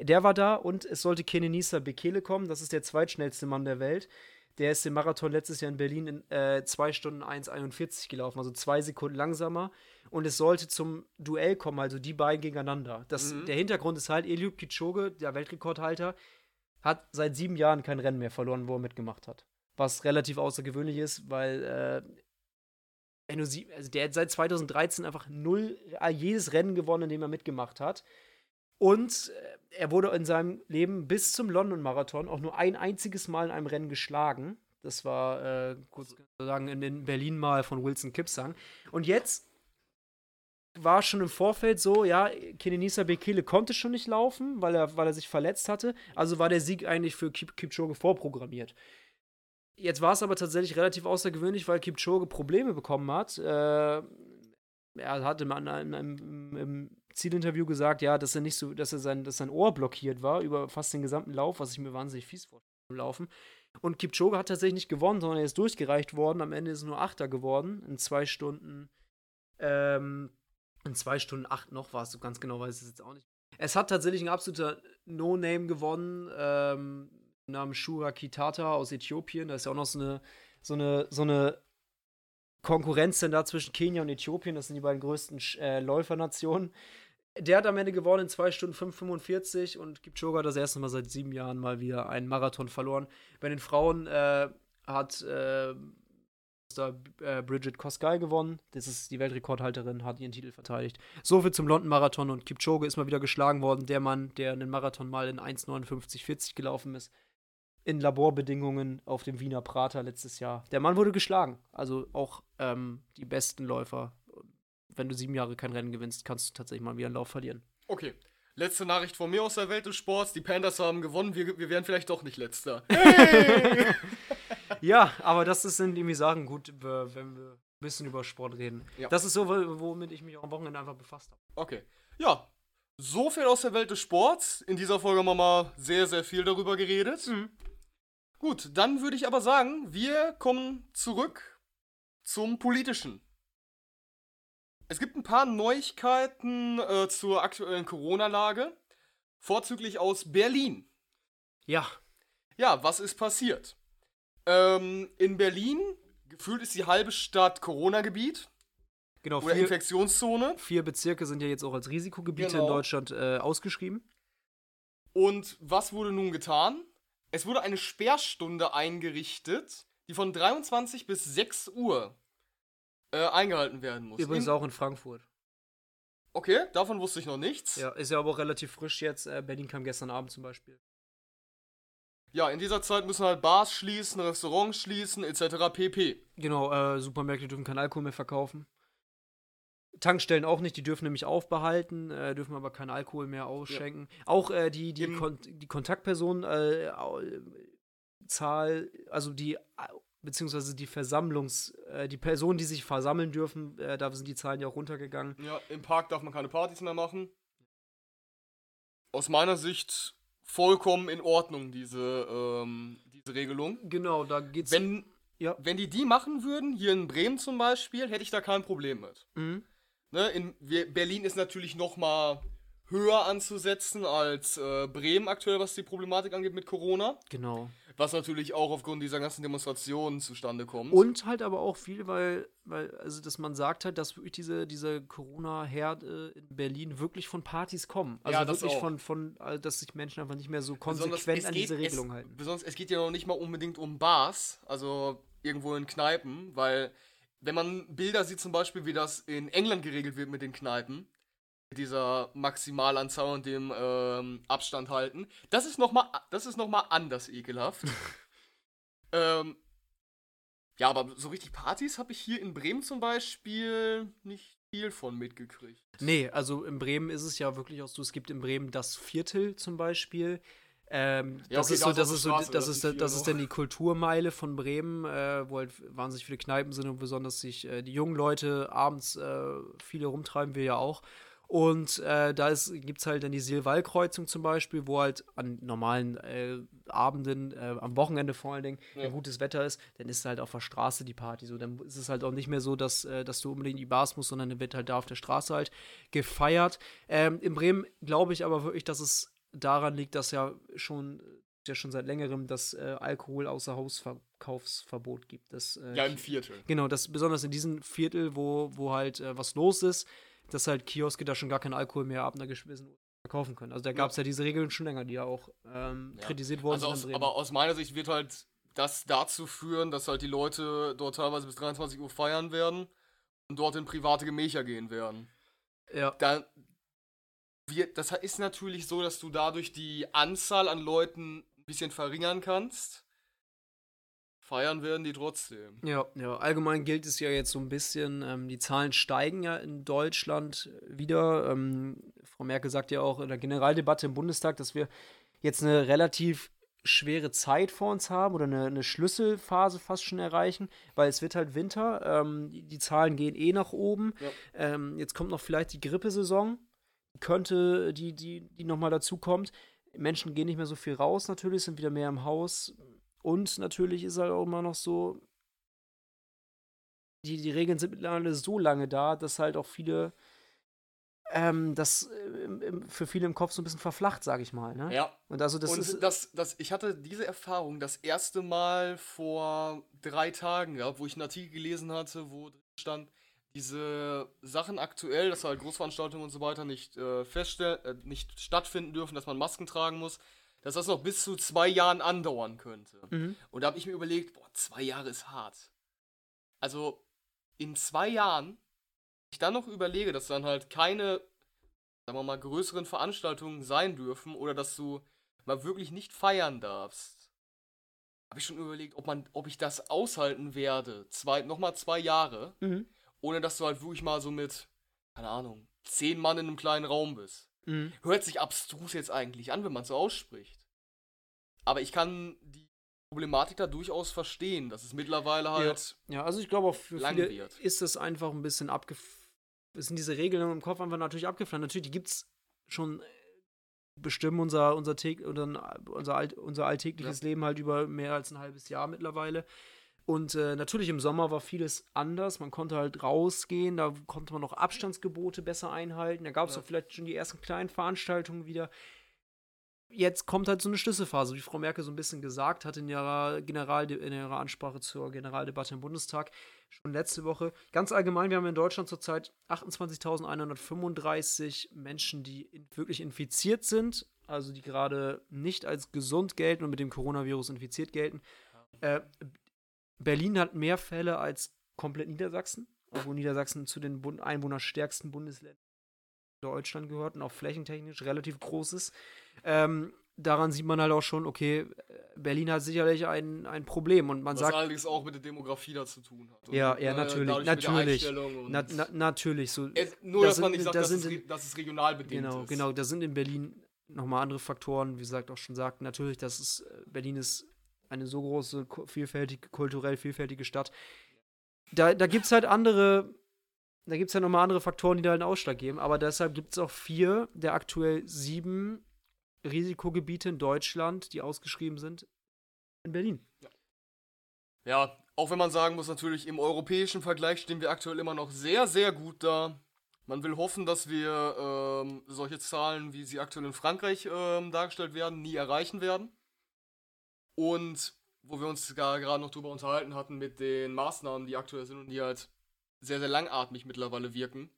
Der war da und es sollte Kenenisa Bekele kommen, das ist der zweitschnellste Mann der Welt. Der ist den Marathon letztes Jahr in Berlin in äh, 2 Stunden 1,41 gelaufen, also zwei Sekunden langsamer. Und es sollte zum Duell kommen, also die beiden gegeneinander. Das, mhm. Der Hintergrund ist halt, Eliud Kipchoge, der Weltrekordhalter, hat seit sieben Jahren kein Rennen mehr verloren, wo er mitgemacht hat. Was relativ außergewöhnlich ist, weil äh, also der hat seit 2013 einfach null, äh, jedes Rennen gewonnen, in dem er mitgemacht hat. Und äh, er wurde in seinem Leben bis zum London-Marathon auch nur ein einziges Mal in einem Rennen geschlagen. Das war, äh, kurz sagen, in, Berlin mal von Wilson Kipsang. Und jetzt war schon im Vorfeld so, ja, Kenenisa Bekele konnte schon nicht laufen, weil er, weil er sich verletzt hatte. Also war der Sieg eigentlich für Kip Kipchoge vorprogrammiert. Jetzt war es aber tatsächlich relativ außergewöhnlich, weil Kipchoge Probleme bekommen hat. Äh, er hat im, im, im, Zielinterview gesagt, ja, dass er nicht so, dass er sein, dass sein Ohr blockiert war über fast den gesamten Lauf, was ich mir wahnsinnig fies vorstelle im Laufen. Und Kipchoge hat tatsächlich nicht gewonnen, sondern er ist durchgereicht worden. Am Ende ist er nur Achter geworden. In zwei Stunden, ähm, in zwei Stunden acht noch war es, so ganz genau weiß ich es jetzt auch nicht. Es hat tatsächlich ein absoluter No-Name gewonnen. Ähm, namens Shura Kitata aus Äthiopien. Da ist ja auch noch so eine, so eine, so eine Konkurrenz denn da zwischen Kenia und Äthiopien. Das sind die beiden größten äh, Läufernationen. Der hat am Ende gewonnen in 2 Stunden 5,45 und Kipchoge hat das erste Mal seit sieben Jahren mal wieder einen Marathon verloren. Bei den Frauen äh, hat äh, äh, Bridget Kosgei gewonnen. Das ist die Weltrekordhalterin, hat ihren Titel verteidigt. So viel zum London-Marathon und Kipchoge ist mal wieder geschlagen worden. Der Mann, der einen Marathon mal in 1,59,40 gelaufen ist in Laborbedingungen auf dem Wiener Prater letztes Jahr. Der Mann wurde geschlagen. Also auch ähm, die besten Läufer. Wenn du sieben Jahre kein Rennen gewinnst, kannst du tatsächlich mal wieder einen Lauf verlieren. Okay. Letzte Nachricht von mir aus der Welt des Sports. Die Panthers haben gewonnen. Wir, wir wären vielleicht doch nicht letzter. Hey! ja, aber das sind irgendwie Sachen gut, wenn wir ein bisschen über Sport reden. Ja. Das ist so, womit ich mich auch am Wochenende einfach befasst habe. Okay. Ja, so viel aus der Welt des Sports. In dieser Folge haben wir mal sehr, sehr viel darüber geredet. Mhm. Gut, dann würde ich aber sagen, wir kommen zurück zum Politischen. Es gibt ein paar Neuigkeiten äh, zur aktuellen Corona-Lage, vorzüglich aus Berlin. Ja. Ja, was ist passiert? Ähm, in Berlin, gefühlt ist die halbe Stadt Corona-Gebiet. Genau, oder vier, Infektionszone. Vier Bezirke sind ja jetzt auch als Risikogebiete genau. in Deutschland äh, ausgeschrieben. Und was wurde nun getan? Es wurde eine Sperrstunde eingerichtet, die von 23 bis 6 Uhr äh, eingehalten werden muss. Übrigens in auch in Frankfurt. Okay, davon wusste ich noch nichts. Ja, ist ja aber auch relativ frisch jetzt. Äh, Berlin kam gestern Abend zum Beispiel. Ja, in dieser Zeit müssen halt Bars schließen, Restaurants schließen, etc. pp. Genau, äh, Supermärkte dürfen keinen Alkohol mehr verkaufen. Tankstellen auch nicht, die dürfen nämlich aufbehalten, äh, dürfen aber keinen Alkohol mehr ausschenken. Ja. Auch äh, die, die, Kon die Kontaktpersonenzahl, äh, also die, beziehungsweise die Versammlungs-, äh, die Personen, die sich versammeln dürfen, äh, da sind die Zahlen ja auch runtergegangen. Ja, im Park darf man keine Partys mehr machen. Aus meiner Sicht vollkommen in Ordnung, diese, ähm, diese Regelung. Genau, da geht's. Wenn, ja. wenn die die machen würden, hier in Bremen zum Beispiel, hätte ich da kein Problem mit. Mhm. Ne, in Berlin ist natürlich noch mal höher anzusetzen als äh, Bremen aktuell, was die Problematik angeht mit Corona. Genau. Was natürlich auch aufgrund dieser ganzen Demonstrationen zustande kommt. Und halt aber auch viel, weil, weil also dass man sagt halt, dass wirklich diese, diese Corona-Herde in Berlin wirklich von Partys kommen. Also Ja, das wirklich auch. von, von, also dass sich Menschen einfach nicht mehr so konsequent an geht- diese Regelung es, halten. Besonders, es geht ja noch nicht mal unbedingt um Bars, also irgendwo in Kneipen, weil wenn man Bilder sieht zum Beispiel, wie das in England geregelt wird mit den Kneipen, dieser Maximalanzahl und dem ähm, Abstand halten, das ist nochmal das ist noch mal anders ekelhaft. ähm, ja, aber so richtig Partys habe ich hier in Bremen zum Beispiel nicht viel von mitgekriegt. Nee, also in Bremen ist es ja wirklich auch so, es gibt in Bremen das Viertel zum Beispiel. Ähm, Ja, das okay, ist so, ist das ist so, das das ist, ist das ist dann die Kulturmeile von Bremen, äh, wo halt wahnsinnig viele Kneipen sind und besonders sich äh, die jungen Leute abends äh, viele rumtreiben, wir ja auch. Und äh, da gibt es halt dann die Silwall-Kreuzung zum Beispiel, wo halt an normalen äh, Abenden, äh, am Wochenende vor allen Dingen, Ja. wenn gutes Wetter ist, dann ist halt auf der Straße die Party. So, dann ist es halt auch nicht mehr so, dass, äh, dass du unbedingt in die Bars musst, sondern dann wird halt da auf der Straße halt gefeiert. Ähm, in Bremen glaube ich aber wirklich, dass es daran liegt, dass ja schon, ja schon seit längerem das äh, Alkohol außer Hausverkaufsverbot gibt. Das, äh, Ja, im Viertel. Genau, das besonders in diesem Viertel, wo, wo halt äh, was los ist, dass halt Kioske da schon gar keinen Alkohol mehr ab einer Uhr verkaufen können. Also da gab es ja. diese Regeln schon länger, die ja auch ähm, Ja. kritisiert worden Also sind. aus, aber aus meiner Sicht wird halt das dazu führen, dass halt die Leute dort teilweise bis 23 Uhr feiern werden und dort in private Gemächer gehen werden. ja. Da wird, das ist natürlich so, dass du dadurch die Anzahl an Leuten ein bisschen verringern kannst. Feiern werden die trotzdem. Ja, ja, allgemein gilt es ja jetzt so ein bisschen, ähm, die Zahlen steigen ja in Deutschland wieder. Ähm, Frau Merkel sagt ja auch in der Generaldebatte im Bundestag, dass wir jetzt eine relativ schwere Zeit vor uns haben oder eine, eine Schlüsselphase fast schon erreichen, weil es wird halt Winter, ähm, die, die Zahlen gehen eh nach oben. Ja. Ähm, jetzt kommt noch vielleicht die Grippesaison, könnte, die, die, die nochmal dazu kommt. Menschen gehen nicht mehr so viel raus natürlich, sind wieder mehr im Haus. Und natürlich ist halt auch immer noch so, die, die Regeln sind mittlerweile so lange da, dass halt auch viele, ähm, das äh, im, für viele im Kopf so ein bisschen verflacht, sag ich mal. Ne? Ja. Und also das und ist. das, das, ich hatte diese Erfahrung das erste Mal vor drei Tagen gehabt, wo ich einen Artikel gelesen hatte, wo drin stand, diese Sachen aktuell, dass halt Großveranstaltungen und so weiter nicht, äh, feststell äh, nicht stattfinden dürfen, dass man Masken tragen muss, dass das noch bis zu zwei Jahren andauern könnte. Mhm. Und da habe ich mir überlegt, boah, zwei Jahre ist hart. Also in zwei Jahren, wenn ich dann noch überlege, dass dann halt keine, sagen wir mal, größeren Veranstaltungen sein dürfen oder dass du mal wirklich nicht feiern darfst, habe ich schon überlegt, ob man, ob ich das aushalten werde. Zwei, nochmal zwei Jahre, Mhm. ohne dass du halt wirklich mal so mit, keine Ahnung, zehn Mann in einem kleinen Raum bist. Mhm. Hört sich abstrus jetzt eigentlich an, wenn man so ausspricht. Aber ich kann die Problematik da durchaus verstehen, dass es mittlerweile halt. Ja, also ich glaube auch für viele wird. ist das einfach ein bisschen abgef... sind diese Regeln im Kopf einfach natürlich abgefallen. Natürlich, die gibt es schon äh, bestimmen unser, unser, unseren- unser, unser alltägliches Leben halt über mehr als ein halbes Jahr mittlerweile. Und äh, natürlich im Sommer war vieles anders. Man konnte halt rausgehen, da konnte man noch Abstandsgebote besser einhalten. Da gab es Ja. auch vielleicht schon die ersten kleinen Veranstaltungen wieder. Jetzt kommt halt so eine Schlüsselphase, wie Frau Merkel so ein bisschen gesagt hat in ihrer, General in ihrer Ansprache zur Generaldebatte im Bundestag schon letzte Woche. Ganz allgemein, wir haben in Deutschland zurzeit 28.135 Menschen, die wirklich infiziert sind, also die gerade nicht als gesund gelten und mit dem Coronavirus infiziert gelten. Äh, Berlin hat mehr Fälle als komplett Niedersachsen, obwohl Niedersachsen zu den Bund einwohnerstärksten Bundesländern Deutschland gehört und auch flächentechnisch relativ groß ist. Ähm, daran sieht man halt auch schon, okay, Berlin hat sicherlich ein, ein Problem und man Was sagt, allerdings auch mit der Demografie da zu tun hat. Und, Ja, ja, äh, natürlich, der natürlich. Na, na, natürlich so. Es, nur, da dass man nicht sagt, da dass, es, in- dass es regional bedingt Genau, ist. genau, da sind in Berlin nochmal andere Faktoren, wie gesagt, auch schon sagt, natürlich, das ist, äh, Berlin ist eine so große, vielfältige, kulturell vielfältige Stadt. Da, da gibt es halt andere, da gibt es halt nochmal andere Faktoren, die da einen Ausschlag geben, aber deshalb gibt es auch vier der aktuell sieben Risikogebiete in Deutschland, die ausgeschrieben sind, in Berlin. Ja, auch wenn man sagen muss, natürlich im europäischen Vergleich stehen wir aktuell immer noch sehr, sehr gut da. Man will hoffen, dass wir ähm, solche Zahlen, wie sie aktuell in Frankreich ähm, dargestellt werden, nie erreichen werden. Und wo wir uns gerade noch drüber unterhalten hatten mit den Maßnahmen, die aktuell sind und die halt sehr, sehr langatmig mittlerweile wirken.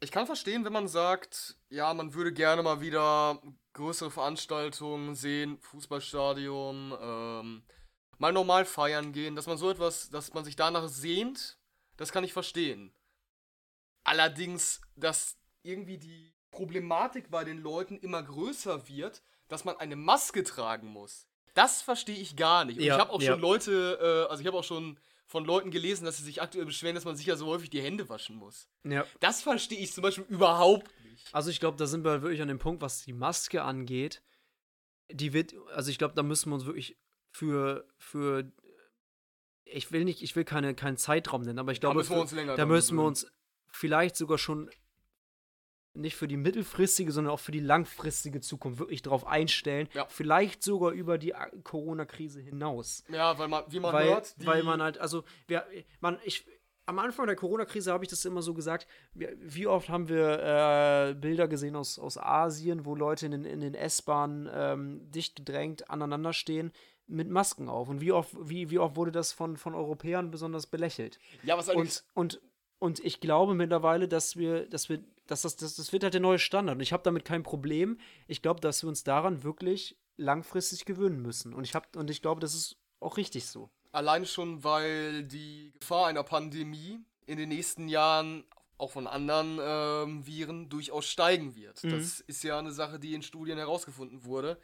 Ich kann verstehen, wenn man sagt, ja, man würde gerne mal wieder größere Veranstaltungen sehen, Fußballstadion, ähm, mal normal feiern gehen, dass man so etwas, dass man sich danach sehnt, das kann ich verstehen. Allerdings, dass irgendwie die Problematik bei den Leuten immer größer wird, dass man eine Maske tragen muss. Das verstehe ich gar nicht. Und Ja, ich habe auch ja. schon Leute, äh, also ich habe auch schon von Leuten gelesen, dass sie sich aktuell beschweren, dass man sich ja so häufig die Hände waschen muss. Ja. Das verstehe ich zum Beispiel überhaupt nicht. Also ich glaube, da sind wir wirklich an dem Punkt, was die Maske angeht. Die wird, also ich glaube, da müssen wir uns wirklich für, für, ich will nicht, ich will keine, keinen Zeitraum nennen, aber ich Da glaube, müssen wir uns länger da müssen wir uns vielleicht sogar schon nicht für die mittelfristige, sondern auch für die langfristige Zukunft wirklich darauf einstellen. Ja. Vielleicht sogar über die Corona-Krise hinaus. Ja, weil man, wie man weil, hört, weil man halt, also, wir, man, ich, am Anfang der Corona-Krise habe ich das immer so gesagt, wie oft haben wir äh, Bilder gesehen aus, aus Asien, wo Leute in den, in den S-Bahnen ähm, dicht gedrängt aneinander stehen mit Masken auf. Und wie oft, wie, wie oft wurde das von, von Europäern besonders belächelt? ja, was Und, und, und ich glaube mittlerweile, dass wir, dass wir, dass das, das, das wird halt der neue Standard. Und ich habe damit kein Problem. Ich glaube, dass wir uns daran wirklich langfristig gewöhnen müssen. Und ich habe, und ich glaube, das ist auch richtig so. alleine schon, weil die Gefahr einer Pandemie in den nächsten Jahren auch von anderen ähm, Viren durchaus steigen wird. Mhm. Das ist ja eine Sache, die in Studien herausgefunden wurde,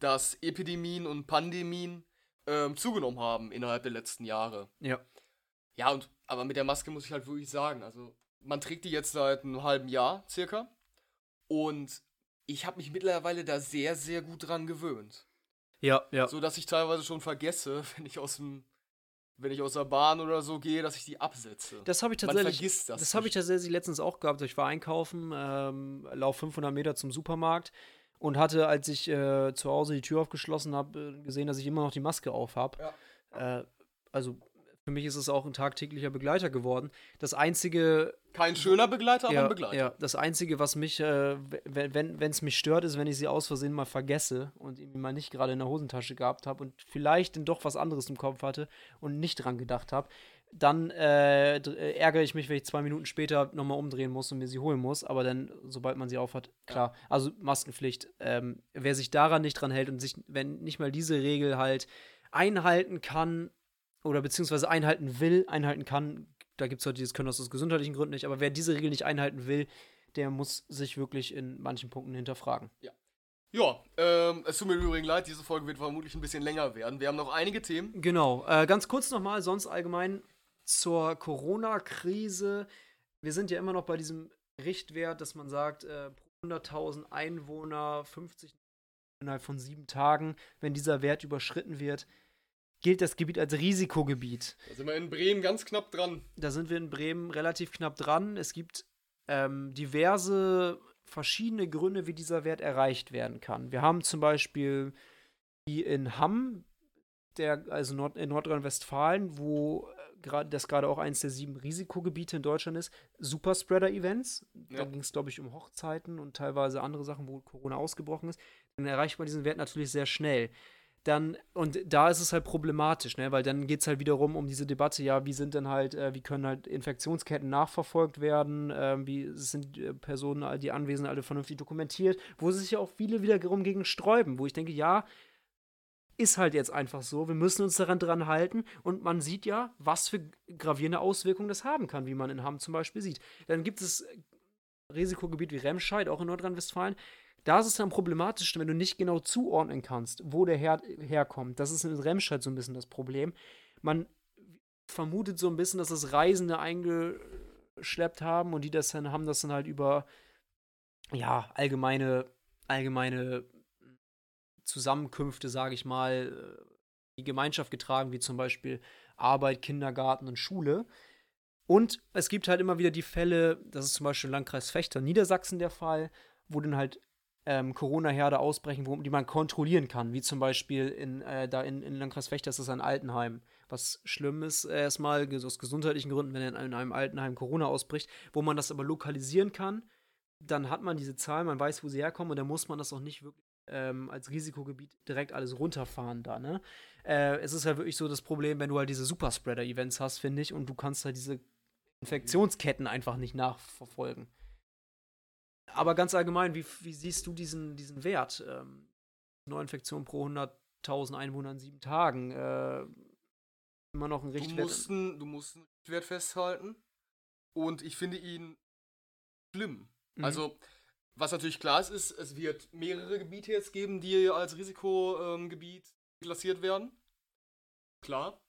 dass Epidemien und Pandemien ähm, zugenommen haben innerhalb der letzten Jahre. Ja. Ja, und aber mit der Maske muss ich halt wirklich sagen, also man trägt die jetzt seit einem halben Jahr circa und ich habe mich mittlerweile da sehr, sehr gut dran gewöhnt. Ja, ja. So dass ich teilweise schon vergesse, wenn ich aus dem wenn ich aus der Bahn oder so gehe, dass ich die absetze. Das habe ich Man tatsächlich. vergisst das Das habe ich tatsächlich letztens auch gehabt. Ich war einkaufen, ähm, lauf 500 Meter zum Supermarkt und hatte, als ich äh, zu Hause die Tür aufgeschlossen habe, äh, gesehen, dass ich immer noch die Maske auf habe. Äh, also für mich ist es auch ein tagtäglicher Begleiter geworden. Das einzige, Kein schöner Begleiter, aber ja, ein Begleiter. ja, das einzige, was mich, äh, wenn es mich stört, ist, wenn ich sie aus Versehen mal vergesse und irgendwie mal nicht gerade in der Hosentasche gehabt habe und vielleicht dann doch was anderes im Kopf hatte und nicht dran gedacht habe. Dann äh, äh, ärgere ich mich, wenn ich zwei Minuten später nochmal umdrehen muss und mir sie holen muss. Aber dann, sobald man sie aufhat, klar. Also Maskenpflicht. Ähm, wer sich daran nicht dran hält und sich, wenn nicht mal diese Regel halt einhalten kann oder beziehungsweise einhalten will, einhalten kann, da gibt es Leute, die das können aus gesundheitlichen Gründen nicht, aber wer diese Regel nicht einhalten will, der muss sich wirklich in manchen Punkten hinterfragen. Ja, ähm, es tut mir im Übrigen leid, diese Folge wird vermutlich ein bisschen länger werden. Wir haben noch einige Themen. Genau. Äh, ganz kurz nochmal, sonst allgemein zur Corona-Krise. Wir sind ja immer noch bei diesem Richtwert, dass man sagt, äh, pro 100.000 Einwohner 50 innerhalb von sieben Tagen. Wenn dieser Wert überschritten wird, gilt das Gebiet als Risikogebiet. Da sind wir in Bremen ganz knapp dran. Da sind wir in Bremen relativ knapp dran. Es gibt ähm, diverse verschiedene Gründe, wie dieser Wert erreicht werden kann. Wir haben zum Beispiel wie in Hamm, der, also Nord in Nordrhein-Westfalen, wo äh, gerade das gerade auch eines der sieben Risikogebiete in Deutschland ist, Superspreader-Events. Da Ja. ging es, glaube ich, um Hochzeiten und teilweise andere Sachen, wo Corona ausgebrochen ist. Dann erreicht man diesen Wert natürlich sehr schnell dann, und da ist es halt problematisch, ne? weil dann geht es halt wiederum um diese Debatte, ja, wie sind denn halt, äh, wie können halt Infektionsketten nachverfolgt werden, ähm, wie sind äh, Personen, die Anwesenden alle vernünftig dokumentiert, wo sich ja auch viele wiederum gegen sträuben, wo ich denke, ja, ist halt jetzt einfach so, wir müssen uns daran dran halten. Und man sieht ja, was für gravierende Auswirkungen das haben kann, wie man in Hamm zum Beispiel sieht. Dann gibt es Risikogebiet wie Remscheid, auch in Nordrhein-Westfalen, da ist es dann problematisch, wenn du nicht genau zuordnen kannst, wo der her herkommt. Das ist in Remscheid so ein bisschen das Problem. Man vermutet so ein bisschen, dass das Reisende eingeschleppt haben und die das dann haben das dann halt über ja, allgemeine, allgemeine Zusammenkünfte, sage ich mal, äh, die Gemeinschaft getragen, wie zum Beispiel Arbeit, Kindergarten und Schule. Und es gibt halt immer wieder die Fälle, das ist zum Beispiel im Landkreis Fechter, Niedersachsen der Fall, wo dann halt ähm, Corona-Herde ausbrechen, wo, die man kontrollieren kann, wie zum Beispiel in, äh, da in, in Landkreis Fechter ist das ein Altenheim. Was schlimm ist, erstmal aus gesundheitlichen Gründen, wenn in, in einem Altenheim Corona ausbricht, wo man das aber lokalisieren kann, dann hat man diese Zahl, man weiß, wo sie herkommen und dann muss man das auch nicht wirklich ähm, als Risikogebiet direkt alles runterfahren da, ne? Äh, es ist halt wirklich so das Problem, wenn du halt diese Superspreader-Events hast, finde ich, und du kannst halt diese Infektionsketten einfach nicht nachverfolgen. Aber ganz allgemein, wie, wie siehst du diesen, diesen Wert? Ähm, Neuinfektionen pro 100.000 Einwohner in sieben Tagen. Äh, immer noch ein Richtwert. Du musst, einen, du musst einen Richtwert festhalten. Und ich finde ihn schlimm. Mhm. Also, was natürlich klar ist, ist, es wird mehrere Gebiete jetzt geben, die als Risikogebiet ähm, klassiert werden. Klar.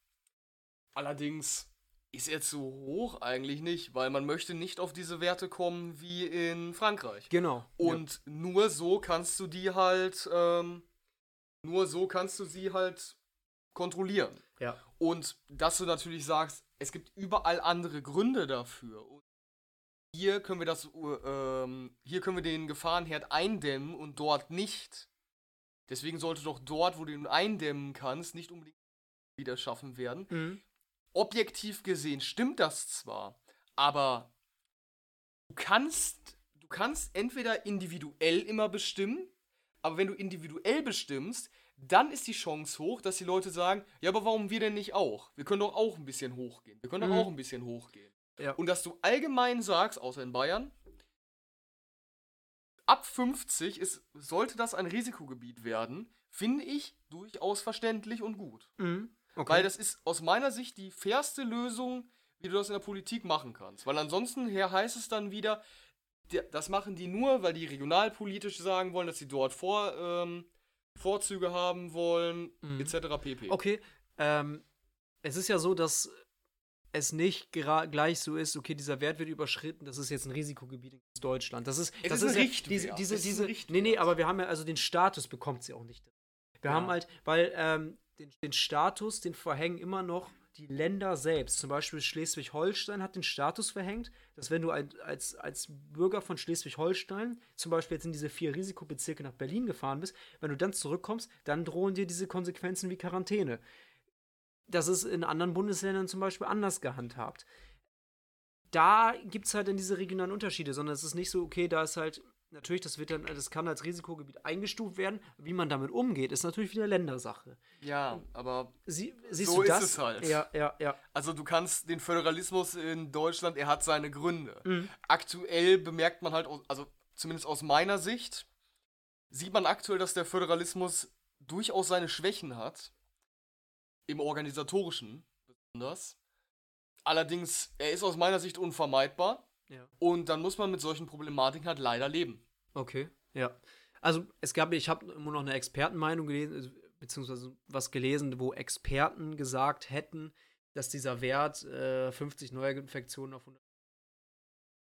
Allerdings ist jetzt so hoch eigentlich nicht, weil man möchte nicht auf diese Werte kommen wie in Frankreich. Genau. Und ja. nur so kannst du die halt, ähm, nur so kannst du sie halt kontrollieren. Ja. Und dass du natürlich sagst, es gibt überall andere Gründe dafür. Und hier können wir das, ähm, hier können wir den Gefahrenherd eindämmen und dort nicht. Deswegen sollte doch dort, wo du ihn eindämmen kannst, nicht unbedingt wieder schaffen werden. Mhm objektiv gesehen stimmt das zwar, aber du kannst, du kannst entweder individuell immer bestimmen, aber wenn du individuell bestimmst, dann ist die Chance hoch, dass die Leute sagen, ja, aber warum wir denn nicht auch? Wir können doch auch ein bisschen hochgehen. Wir können mhm. doch auch ein bisschen hochgehen. Ja. Und dass du allgemein sagst, außer in Bayern, ab 50 ist, sollte das ein Risikogebiet werden, finde ich durchaus verständlich und gut. Mhm. Okay. Weil das ist aus meiner Sicht die fairste Lösung, wie du das in der Politik machen kannst. Weil ansonsten her heißt es dann wieder, das machen die nur, weil die regionalpolitisch sagen wollen, dass sie dort Vor, ähm, Vorzüge haben wollen, mhm. etc. pp. Okay, ähm, es ist ja so, dass es nicht gleich so ist, okay, dieser Wert wird überschritten, das ist jetzt ein Risikogebiet in Deutschland. Das ist, es das ist, ist ja, diese, diese, diese, nee, nee, aber wir haben ja, also den Status bekommt sie auch nicht. Wir ja. haben halt, weil ähm, den, den Status, den verhängen immer noch die Länder selbst. Zum Beispiel Schleswig-Holstein hat den Status verhängt, dass wenn du ein, als, als Bürger von Schleswig-Holstein zum Beispiel jetzt in diese vier Risikobezirke nach Berlin gefahren bist, wenn du dann zurückkommst, dann drohen dir diese Konsequenzen wie Quarantäne. Das ist in anderen Bundesländern zum Beispiel anders gehandhabt. Da gibt es halt dann diese regionalen Unterschiede, sondern es ist nicht so, okay, da ist halt natürlich, das wird dann, das kann als Risikogebiet eingestuft werden. Wie man damit umgeht, ist natürlich wieder Ländersache. Ja, aber Sie, siehst so du das? ist es halt. Ja, ja, ja. Also du kannst den Föderalismus in Deutschland, er hat seine Gründe. Mhm. Aktuell bemerkt man halt, also zumindest aus meiner Sicht, sieht man aktuell, dass der Föderalismus durchaus seine Schwächen hat. Im organisatorischen besonders. Allerdings, er ist aus meiner Sicht unvermeidbar. Ja. Und dann muss man mit solchen Problematiken halt leider leben. Okay, ja. Also es gab, ich habe immer noch eine Expertenmeinung gelesen, also, beziehungsweise was gelesen, wo Experten gesagt hätten, dass dieser Wert äh, 50 Neuinfektionen auf 100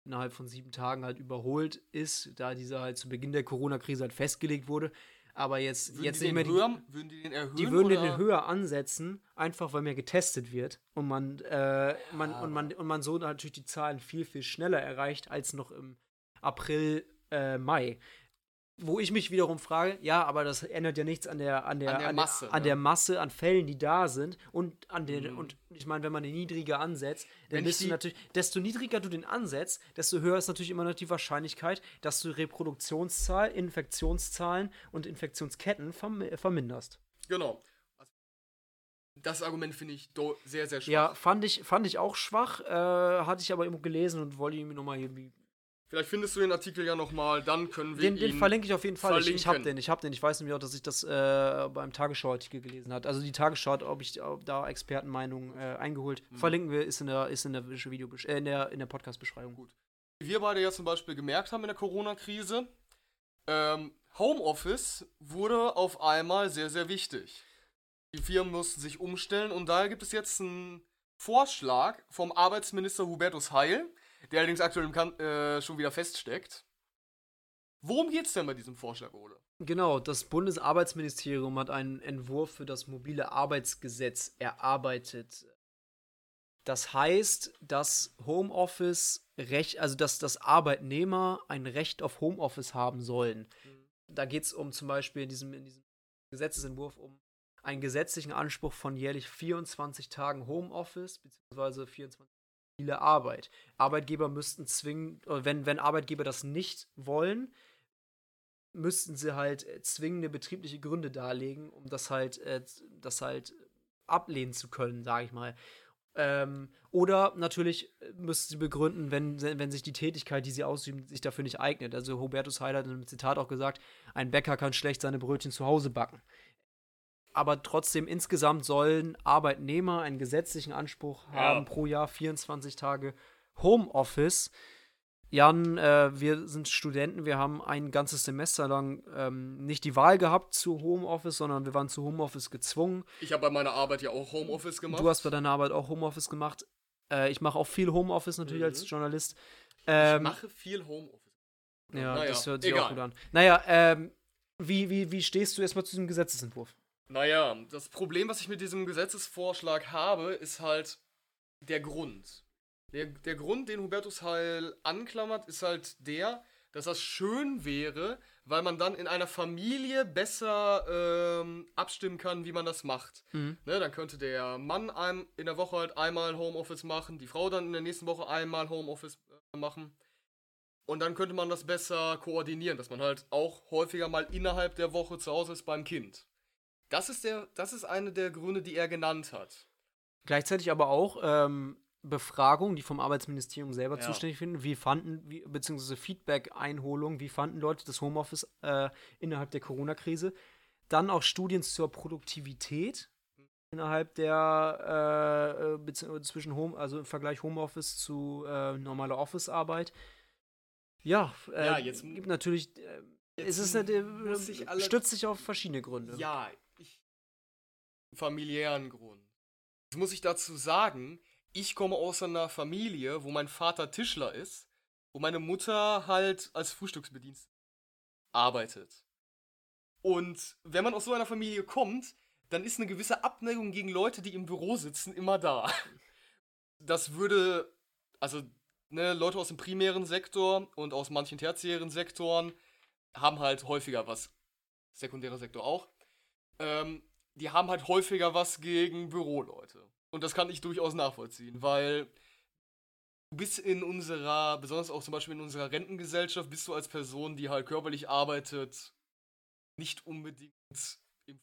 innerhalb von sieben Tagen halt überholt ist, da dieser halt zu Beginn der Corona-Krise halt festgelegt wurde. Aber jetzt, würden jetzt nicht mehr die, höher, würden die den erhöhen? Die würden oder? den höher ansetzen, einfach weil mehr getestet wird und man, äh, man, ja. und man und man so natürlich die Zahlen viel, viel schneller erreicht als noch im April, äh, Mai wo ich mich wiederum frage, ja, aber das ändert ja nichts an der, an der, an der, an Masse, der, an der Masse an Fällen, die da sind und an den, mhm. und ich meine, wenn man den niedriger ansetzt, dann wenn bist du natürlich, desto niedriger du den ansetzt, desto höher ist natürlich immer noch die Wahrscheinlichkeit, dass du Reproduktionszahl, Infektionszahlen und Infektionsketten verm verminderst. Genau. Das Argument finde ich sehr, sehr schwach. Ja, fand ich, fand ich auch schwach, äh, hatte ich aber irgendwo gelesen und wollte ihn mir nochmal irgendwie Vielleicht findest du den Artikel ja nochmal, dann können wir den, ihn Den verlinke ich auf jeden Fall. Verlinken. Ich, ich habe den, ich habe den. Ich weiß nämlich auch, dass ich das äh, beim Tagesschau-Artikel gelesen habe. Also die Tagesschau, ob ich ob da Expertenmeinung äh, eingeholt. Hm. Verlinken wir, ist in der, ist in der Video, äh, in der, in der Podcast-Beschreibung. Gut. Wie wir beide ja zum Beispiel gemerkt haben in der Corona-Krise, ähm, Homeoffice wurde auf einmal sehr, sehr wichtig. Die Firmen mussten sich umstellen und daher gibt es jetzt einen Vorschlag vom Arbeitsminister Hubertus Heil, der allerdings aktuell äh, schon wieder feststeckt. Worum geht es denn bei diesem Vorschlag, Ole? Genau, das Bundesarbeitsministerium hat einen Entwurf für das mobile Arbeitsgesetz erarbeitet. Das heißt, dass Homeoffice Recht, also dass, dass Arbeitnehmer ein Recht auf Homeoffice haben sollen. Mhm. Da geht es um zum Beispiel in diesem, in diesem Gesetzesentwurf um einen gesetzlichen Anspruch von jährlich 24 Tagen Homeoffice, beziehungsweise 24 viele Arbeit. Arbeitgeber müssten zwingen, wenn, wenn Arbeitgeber das nicht wollen, müssten sie halt äh, zwingende betriebliche Gründe darlegen, um das halt, äh, das halt ablehnen zu können, sage ich mal. Ähm, oder natürlich äh, müssten sie begründen, wenn, wenn sich die Tätigkeit, die sie ausüben, sich dafür nicht eignet. Also Hubertus Heil hat in einem Zitat auch gesagt, ein Bäcker kann schlecht seine Brötchen zu Hause backen. Aber trotzdem, insgesamt sollen Arbeitnehmer einen gesetzlichen Anspruch ja. haben, pro Jahr 24 Tage Homeoffice. Jan, äh, wir sind Studenten, wir haben ein ganzes Semester lang ähm, nicht die Wahl gehabt zu Homeoffice, sondern wir waren zu Homeoffice gezwungen. Ich habe bei meiner Arbeit ja auch Homeoffice gemacht. Du hast bei deiner Arbeit auch Homeoffice gemacht. Äh, ich mache auch viel Homeoffice natürlich mhm. als Journalist. Ähm, ich mache viel Homeoffice. Ja, naja, das hört sich egal. auch gut an. Naja, ähm, wie, wie, wie stehst du erstmal zu diesem Gesetzesentwurf? Naja, das Problem, was ich mit diesem Gesetzesvorschlag habe, ist halt der Grund. Der, der Grund, den Hubertus Heil anklammert, ist halt der, dass das schön wäre, weil man dann in einer Familie besser ähm, abstimmen kann, wie man das macht. Mhm. Ne, dann könnte der Mann ein, in der Woche halt einmal Homeoffice machen, die Frau dann in der nächsten Woche einmal Homeoffice äh, machen. Und dann könnte man das besser koordinieren, dass man halt auch häufiger mal innerhalb der Woche zu Hause ist beim Kind. Das ist, der, das ist eine der Gründe, die er genannt hat. Gleichzeitig aber auch, ähm, Befragung, die vom Arbeitsministerium selber ja. zuständig finden, wie fanden, wie, beziehungsweise Feedback-Einholung, wie fanden Leute das Homeoffice äh, innerhalb der Corona-Krise. Dann auch Studien zur Produktivität innerhalb der äh, äh zwischen Home, also im Vergleich Homeoffice zu äh, normaler Office-Arbeit. Ja, äh, ja, jetzt gibt natürlich. Äh, jetzt ist es eine, stützt sich auf verschiedene Gründe. Ja, familiären Grund. Jetzt muss ich dazu sagen, ich komme aus einer Familie, wo mein Vater Tischler ist, wo meine Mutter halt als Frühstücksbedienst arbeitet. Und wenn man aus so einer Familie kommt, dann ist eine gewisse Abneigung gegen Leute, die im Büro sitzen, immer da. Das würde, also, ne, Leute aus dem primären Sektor und aus manchen tertiären Sektoren haben halt häufiger was, sekundärer Sektor auch, ähm, die haben halt häufiger was gegen Büroleute. Und das kann ich durchaus nachvollziehen, weil du bist in unserer, besonders auch zum Beispiel in unserer Rentengesellschaft, bist du als Person, die halt körperlich arbeitet, nicht unbedingt im,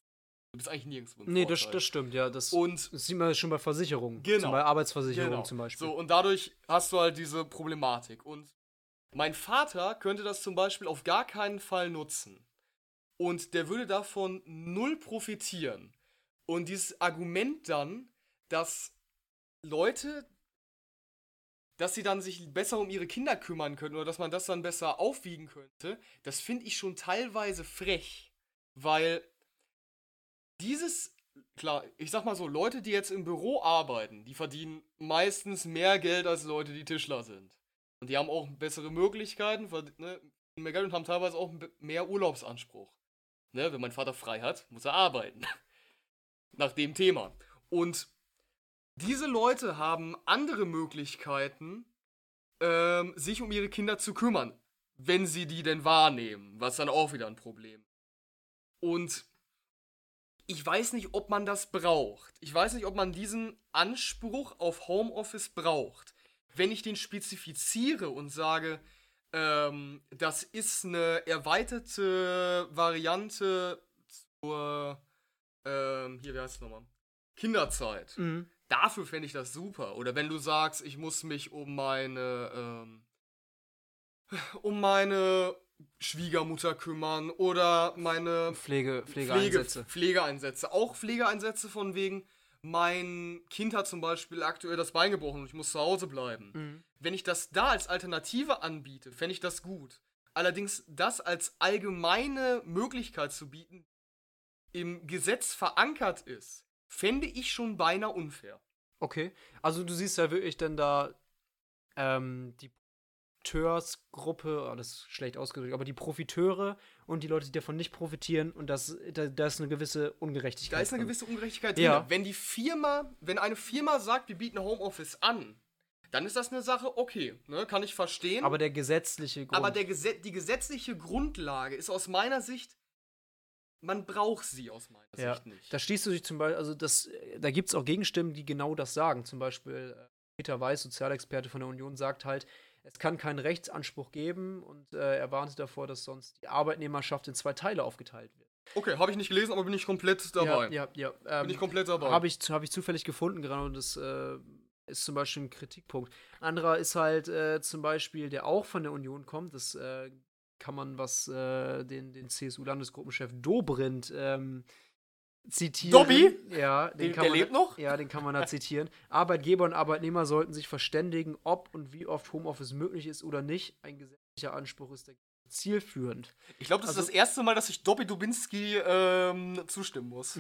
Du bist eigentlich nirgendwo im Nee, das, das, stimmt, ja. Das, und, das sieht man schon bei Versicherungen. Genau. Bei Arbeitsversicherungen genau. zum Beispiel. So, und dadurch hast du halt diese Problematik. Und mein Vater könnte das zum Beispiel auf gar keinen Fall nutzen. Und der würde davon null profitieren. Und dieses Argument dann, dass Leute, dass sie dann sich besser um ihre Kinder kümmern können oder dass man das dann besser aufwiegen könnte, das finde ich schon teilweise frech, weil dieses, klar, ich sag mal so, Leute, die jetzt im Büro arbeiten, die verdienen meistens mehr Geld als Leute, die Tischler sind. Und die haben auch bessere Möglichkeiten, ne, mehr Geld und haben teilweise auch mehr Urlaubsanspruch. Ne, wenn mein Vater frei hat, muss er arbeiten. Nach dem Thema. Und diese Leute haben andere Möglichkeiten, ähm, sich um ihre Kinder zu kümmern, wenn sie die denn wahrnehmen, was dann auch wieder ein Problem. Und ich weiß nicht, ob man das braucht. Ich weiß nicht, ob man diesen Anspruch auf Homeoffice braucht. Wenn ich den spezifiziere und sage, ähm, das ist eine erweiterte Variante zur, ähm, hier, wie heißt es nochmal? Kinderzeit. Mhm. Dafür fände ich das super. Oder wenn du sagst, ich muss mich um meine, ähm, um meine Schwiegermutter kümmern oder meine Pflege, Pflegeeinsätze. Pflege, Pflegeeinsätze. Auch Pflegeeinsätze von wegen, mein Kind hat zum Beispiel aktuell das Bein gebrochen und ich muss zu Hause bleiben. Mhm. Wenn ich das da als Alternative anbiete, fände ich das gut. Allerdings das als allgemeine Möglichkeit zu bieten, im Gesetz verankert ist, fände ich schon beinahe unfair. Okay, also du siehst ja wirklich dann da ähm, die Profiteursgruppe, oh, das ist schlecht ausgedrückt, aber die Profiteure und die Leute, die davon nicht profitieren und das, da, da ist eine gewisse Ungerechtigkeit. Da ist eine gewisse Ungerechtigkeit drin. Ja. Wenn die Firma, wenn eine Firma sagt, wir bieten Homeoffice an, dann ist das eine Sache, okay, ne, kann ich verstehen. Aber der gesetzliche Grund. Aber der Gesetz, die gesetzliche Grundlage ist aus meiner Sicht man braucht sie aus meiner ja. Sicht nicht. Da schließt du dich zum Beispiel, also das, da gibt es auch Gegenstimmen, die genau das sagen. Zum Beispiel äh, Peter Weiß, Sozialexperte von der Union, sagt halt, es kann keinen Rechtsanspruch geben und äh, er warnte davor, dass sonst die Arbeitnehmerschaft in zwei Teile aufgeteilt wird. Okay, habe ich nicht gelesen, aber bin ich komplett dabei. Ja, ja, ja. bin ich komplett dabei. Habe ich, hab ich zufällig gefunden gerade und das äh, ist zum Beispiel ein Kritikpunkt. Anderer ist halt äh, zum Beispiel, der auch von der Union kommt, das äh, kann man, was äh, den, den CSU-Landesgruppenchef Dobrindt ähm, zitieren. Dobby? Ja, den Den- kann der man, lebt noch? Ja, den kann man da zitieren. Arbeitgeber und Arbeitnehmer sollten sich verständigen, ob und wie oft Homeoffice möglich ist oder nicht. Ein gesetzlicher Anspruch ist der zielführend. Ich glaube, das Also- ist das erste Mal, dass ich Dobby Dubinski ähm, zustimmen muss.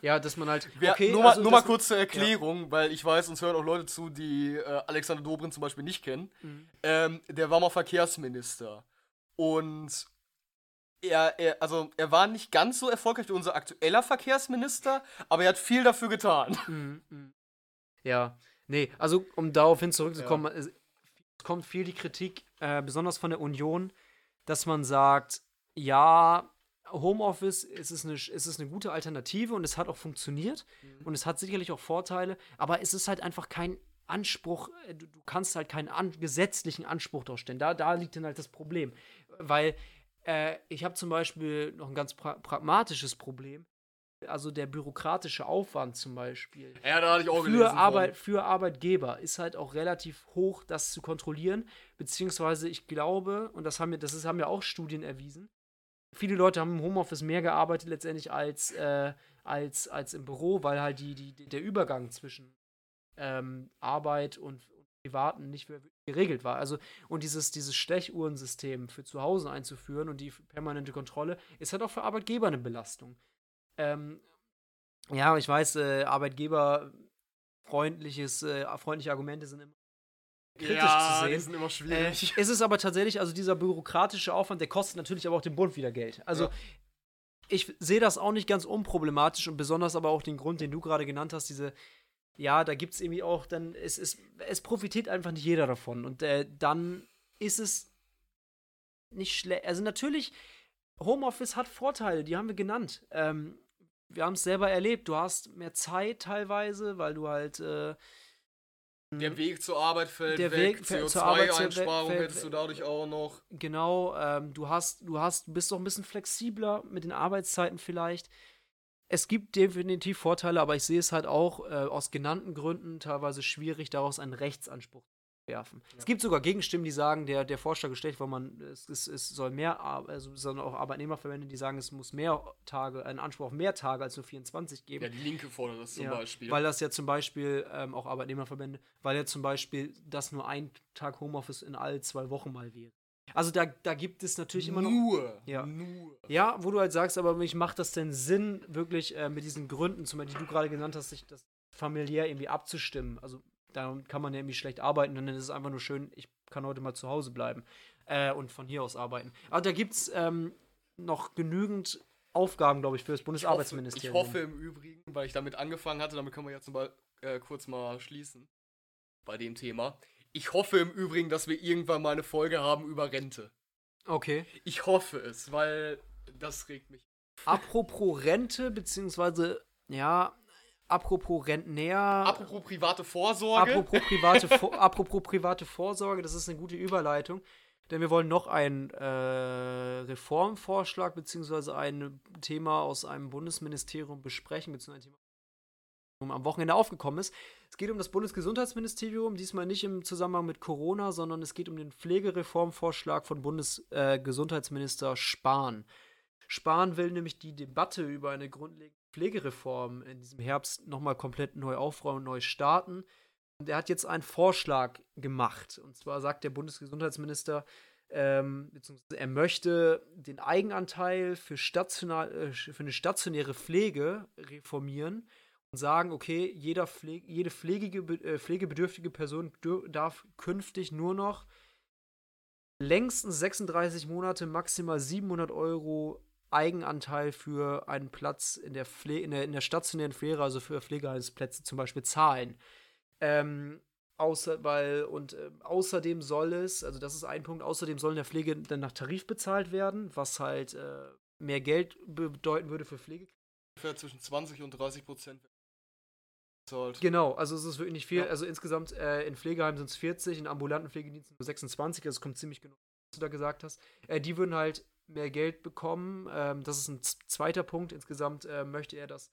Ja, dass man halt. Okay, nur mal, also, nur mal kurz zur Erklärung, weil ich weiß, uns hören auch Leute zu, die äh, Alexander Dobrindt zum Beispiel nicht kennen. Mhm. Ähm, der war mal Verkehrsminister. Und er, er, also er war nicht ganz so erfolgreich wie unser aktueller Verkehrsminister, aber er hat viel dafür getan. Mhm, mhm. Ja, nee, also um daraufhin zurückzukommen, es es kommt viel die Kritik, äh, besonders von der Union, dass man sagt, ja, Homeoffice es ist, eine, es ist eine gute Alternative und es hat auch funktioniert und es hat sicherlich auch Vorteile, aber es ist halt einfach kein Anspruch, äh, du, du kannst halt keinen an, gesetzlichen Anspruch darstellen. Da, da liegt dann halt das Problem. Weil äh, ich habe zum Beispiel noch ein ganz pra pragmatisches Problem. Also der bürokratische Aufwand zum Beispiel Ja, da hatte ich auch für, Arbeit, für Arbeitgeber ist halt auch relativ hoch, das zu kontrollieren. Beziehungsweise ich glaube, und das haben wir, das ist, haben ja auch Studien erwiesen, viele Leute haben im Homeoffice mehr gearbeitet letztendlich als, äh, als, als im Büro, weil halt die, die, der Übergang zwischen ähm, Arbeit und, und Privaten nicht geregelt war. Also, und dieses, dieses Stechuhrensystem für zu Hause einzuführen und die permanente Kontrolle ist halt auch für Arbeitgeber eine Belastung. Ähm, ja, ich weiß, äh, Arbeitgeber freundliches, äh, freundliche Argumente sind immer kritisch ja, zu Die sehen. sind immer Äh, schwierig. es ist aber tatsächlich, also dieser bürokratische Aufwand, der kostet natürlich aber auch dem Bund wieder Geld. Also Ja. ich sehe das auch nicht ganz unproblematisch und besonders aber auch den Grund, den du gerade genannt hast, diese, ja, da gibt es irgendwie auch dann, es, es, es profitiert einfach nicht jeder davon. Und äh, dann ist es nicht schlecht. Also natürlich, Homeoffice hat Vorteile, die haben wir genannt. Ähm, wir haben es selber erlebt. Du hast mehr Zeit teilweise, weil du halt äh, der Weg zur Arbeit fällt Der weg, Weg fällt zur Arbeit fällt- CO2-Einsparung fällt- hättest du dadurch auch noch. Genau, ähm, du hast, du hast, bist doch ein bisschen flexibler mit den Arbeitszeiten vielleicht. Es gibt definitiv Vorteile, aber ich sehe es halt auch äh, aus genannten Gründen teilweise schwierig, daraus einen Rechtsanspruch zu werfen. Es gibt sogar Gegenstimmen, die sagen, der, der Vorschlag gestellt, weil man, es, es, es soll mehr, also sollen auch Arbeitnehmerverbände, die sagen, es muss mehr Tage, einen Anspruch auf mehr Tage als nur 24 geben. Ja, die Linke fordert das zum Ja, Beispiel. Weil das ja zum Beispiel, ähm, auch Arbeitnehmerverbände, weil ja zum Beispiel das nur ein Tag Homeoffice in all zwei Wochen mal wäre. Also da, da gibt es natürlich immer noch. nur, Ja. nur. Ja, wo du halt sagst, aber mich macht das denn Sinn, wirklich äh, mit diesen Gründen, zum Beispiel, die du gerade genannt hast, sich das familiär irgendwie abzustimmen. Also da kann man ja irgendwie schlecht arbeiten dann ist es einfach nur schön, ich kann heute mal zu Hause bleiben äh, und von hier aus arbeiten. Aber da gibt es ähm, noch genügend Aufgaben, glaube ich, für das Ich Bundesarbeitsministerium. hoffe im Übrigen, weil ich damit angefangen hatte, damit können wir jetzt mal äh, kurz mal schließen bei dem Thema. Ich hoffe im Übrigen, dass wir irgendwann mal eine Folge haben über Rente. Okay. Ich hoffe es, weil das regt mich. Apropos Rente, beziehungsweise, ja, apropos Rentner. Apropos private Vorsorge. apropos, private apropos private Vorsorge, das ist eine gute Überleitung. Denn wir wollen noch einen äh, Reformvorschlag, beziehungsweise ein Thema aus einem Bundesministerium besprechen, beziehungsweise ein Thema am Wochenende aufgekommen ist. Es geht um das Bundesgesundheitsministerium, diesmal nicht im Zusammenhang mit Corona, sondern es geht um den Pflegereformvorschlag von Bundesgesundheitsminister äh, Spahn. Spahn will nämlich die Debatte über eine grundlegende Pflegereform in diesem Herbst nochmal komplett neu aufräumen neu starten. Und er hat jetzt einen Vorschlag gemacht. Und zwar sagt der Bundesgesundheitsminister, ähm, beziehungsweise er möchte den Eigenanteil für, stational, äh, für eine stationäre Pflege reformieren sagen, okay, jeder Pflege, jede pflegige, äh, pflegebedürftige Person darf künftig nur noch längstens 36 Monate, maximal 700 Euro Eigenanteil für einen Platz in der, Pfle in der, in der stationären Pflege, also für Pflegeheimsplätze zum Beispiel, zahlen. Ähm, außer, weil, und äh, außerdem soll es, also das ist ein Punkt, außerdem soll in der Pflege dann nach Tarif bezahlt werden, was halt äh, mehr Geld bedeuten würde für Pflege. Ungefähr zwischen 20 und 30 Prozent. Bezahlt. Genau, also es ist wirklich nicht viel. Ja. Also insgesamt äh, in Pflegeheimen sind es 40, in ambulanten Pflegediensten nur 26, also es kommt ziemlich genau, was du da gesagt hast. Äh, die würden halt mehr Geld bekommen. Ähm, das ist ein zweiter Punkt. Insgesamt äh, möchte er das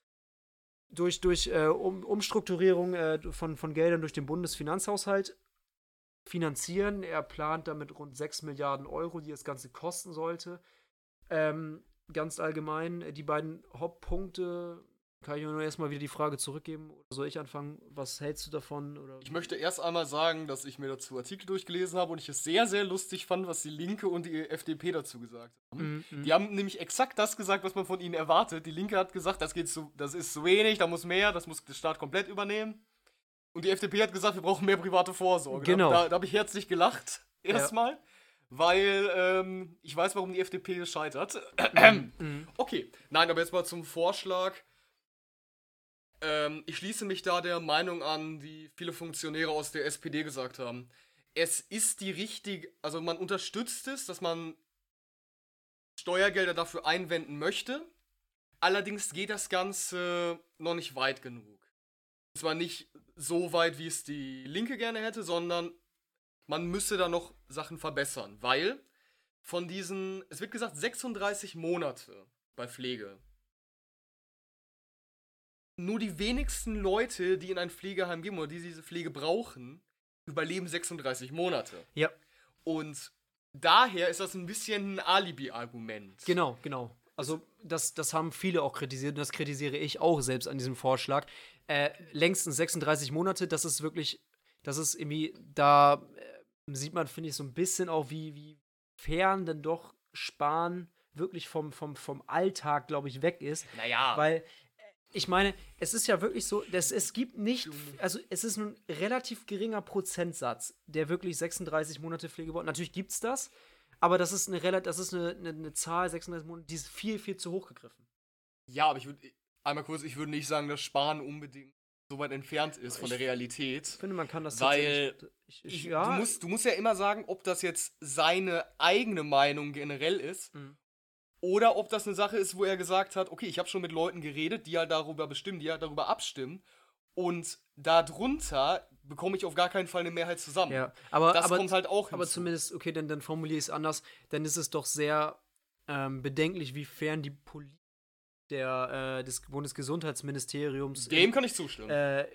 durch, durch äh, um, Umstrukturierung äh, von, von Geldern durch den Bundesfinanzhaushalt finanzieren. Er plant damit rund 6 Milliarden Euro, die das Ganze kosten sollte. Ähm, ganz allgemein, äh, die beiden Hauptpunkte, kann ich nur erstmal wieder die Frage zurückgeben. Oder soll ich anfangen? Was hältst du davon? Oder? Ich möchte erst einmal sagen, dass ich mir dazu Artikel durchgelesen habe und ich es sehr, sehr lustig fand, was die Linke und die FDP dazu gesagt haben. Mhm, mhm. Die haben nämlich exakt das gesagt, was man von ihnen erwartet. Die Linke hat gesagt, das, geht zu, das ist zu wenig, da muss mehr, das muss der Staat komplett übernehmen. Und die FDP hat gesagt, wir brauchen mehr private Vorsorge. Genau. Da, da habe ich herzlich gelacht, erstmal, weil ähm, ich weiß, warum die FDP scheitert. Mhm. Okay, nein, aber jetzt mal zum Vorschlag. Ähm, ich schließe mich da der Meinung an, die viele Funktionäre aus der SPD gesagt haben. Es ist die richtige, also man unterstützt es, dass man Steuergelder dafür einwenden möchte. Allerdings geht das Ganze noch nicht weit genug. Und zwar nicht so weit, wie es die Linke gerne hätte, sondern man müsste da noch Sachen verbessern, weil von diesen, es wird gesagt, 36 Monate bei Pflege. Nur die wenigsten Leute, die in ein Pflegeheim gehen oder die diese Pflege brauchen, überleben 36 Monate. Ja, Und daher ist das ein bisschen ein Alibi-Argument. genau, genau. Also das, das haben viele auch kritisiert und das kritisiere ich auch selbst an diesem Vorschlag. Äh, längstens 36 Monate, das ist wirklich, das ist irgendwie, da äh, sieht man, finde ich, so ein bisschen auch, wie, wie fern denn doch Sparen wirklich vom, vom, vom Alltag, glaube ich, weg ist. Naja, Weil, ich meine, es ist ja wirklich so, dass es gibt nicht, also es ist ein relativ geringer Prozentsatz, der wirklich 36 Monate Pflege braucht. Natürlich gibt es das, aber das ist eine relativ, das ist eine, eine, eine Zahl, 36 Monate, die ist viel, viel zu hoch gegriffen. ja, aber ich würde, einmal kurz, ich würde nicht sagen, dass Sparen unbedingt so weit entfernt ist von der Realität. Ich finde, man kann das Weil tatsächlich- ich, ich, Ich, ja, du, musst, du musst ja immer sagen, ob das jetzt seine eigene Meinung generell ist Mhm. Oder ob das eine Sache ist, wo er gesagt hat, okay, ich habe schon mit Leuten geredet, die halt darüber bestimmen, die halt darüber abstimmen und darunter bekomme ich auf gar keinen Fall eine Mehrheit zusammen. ja, aber, das aber, kommt halt auch aber hinzu. zumindest, okay, dann, dann formuliere ich es anders, dann ist es doch sehr ähm, bedenklich, wie fern die Politik der, äh, des Bundesgesundheitsministeriums Dem kann ich zustimmen. äh,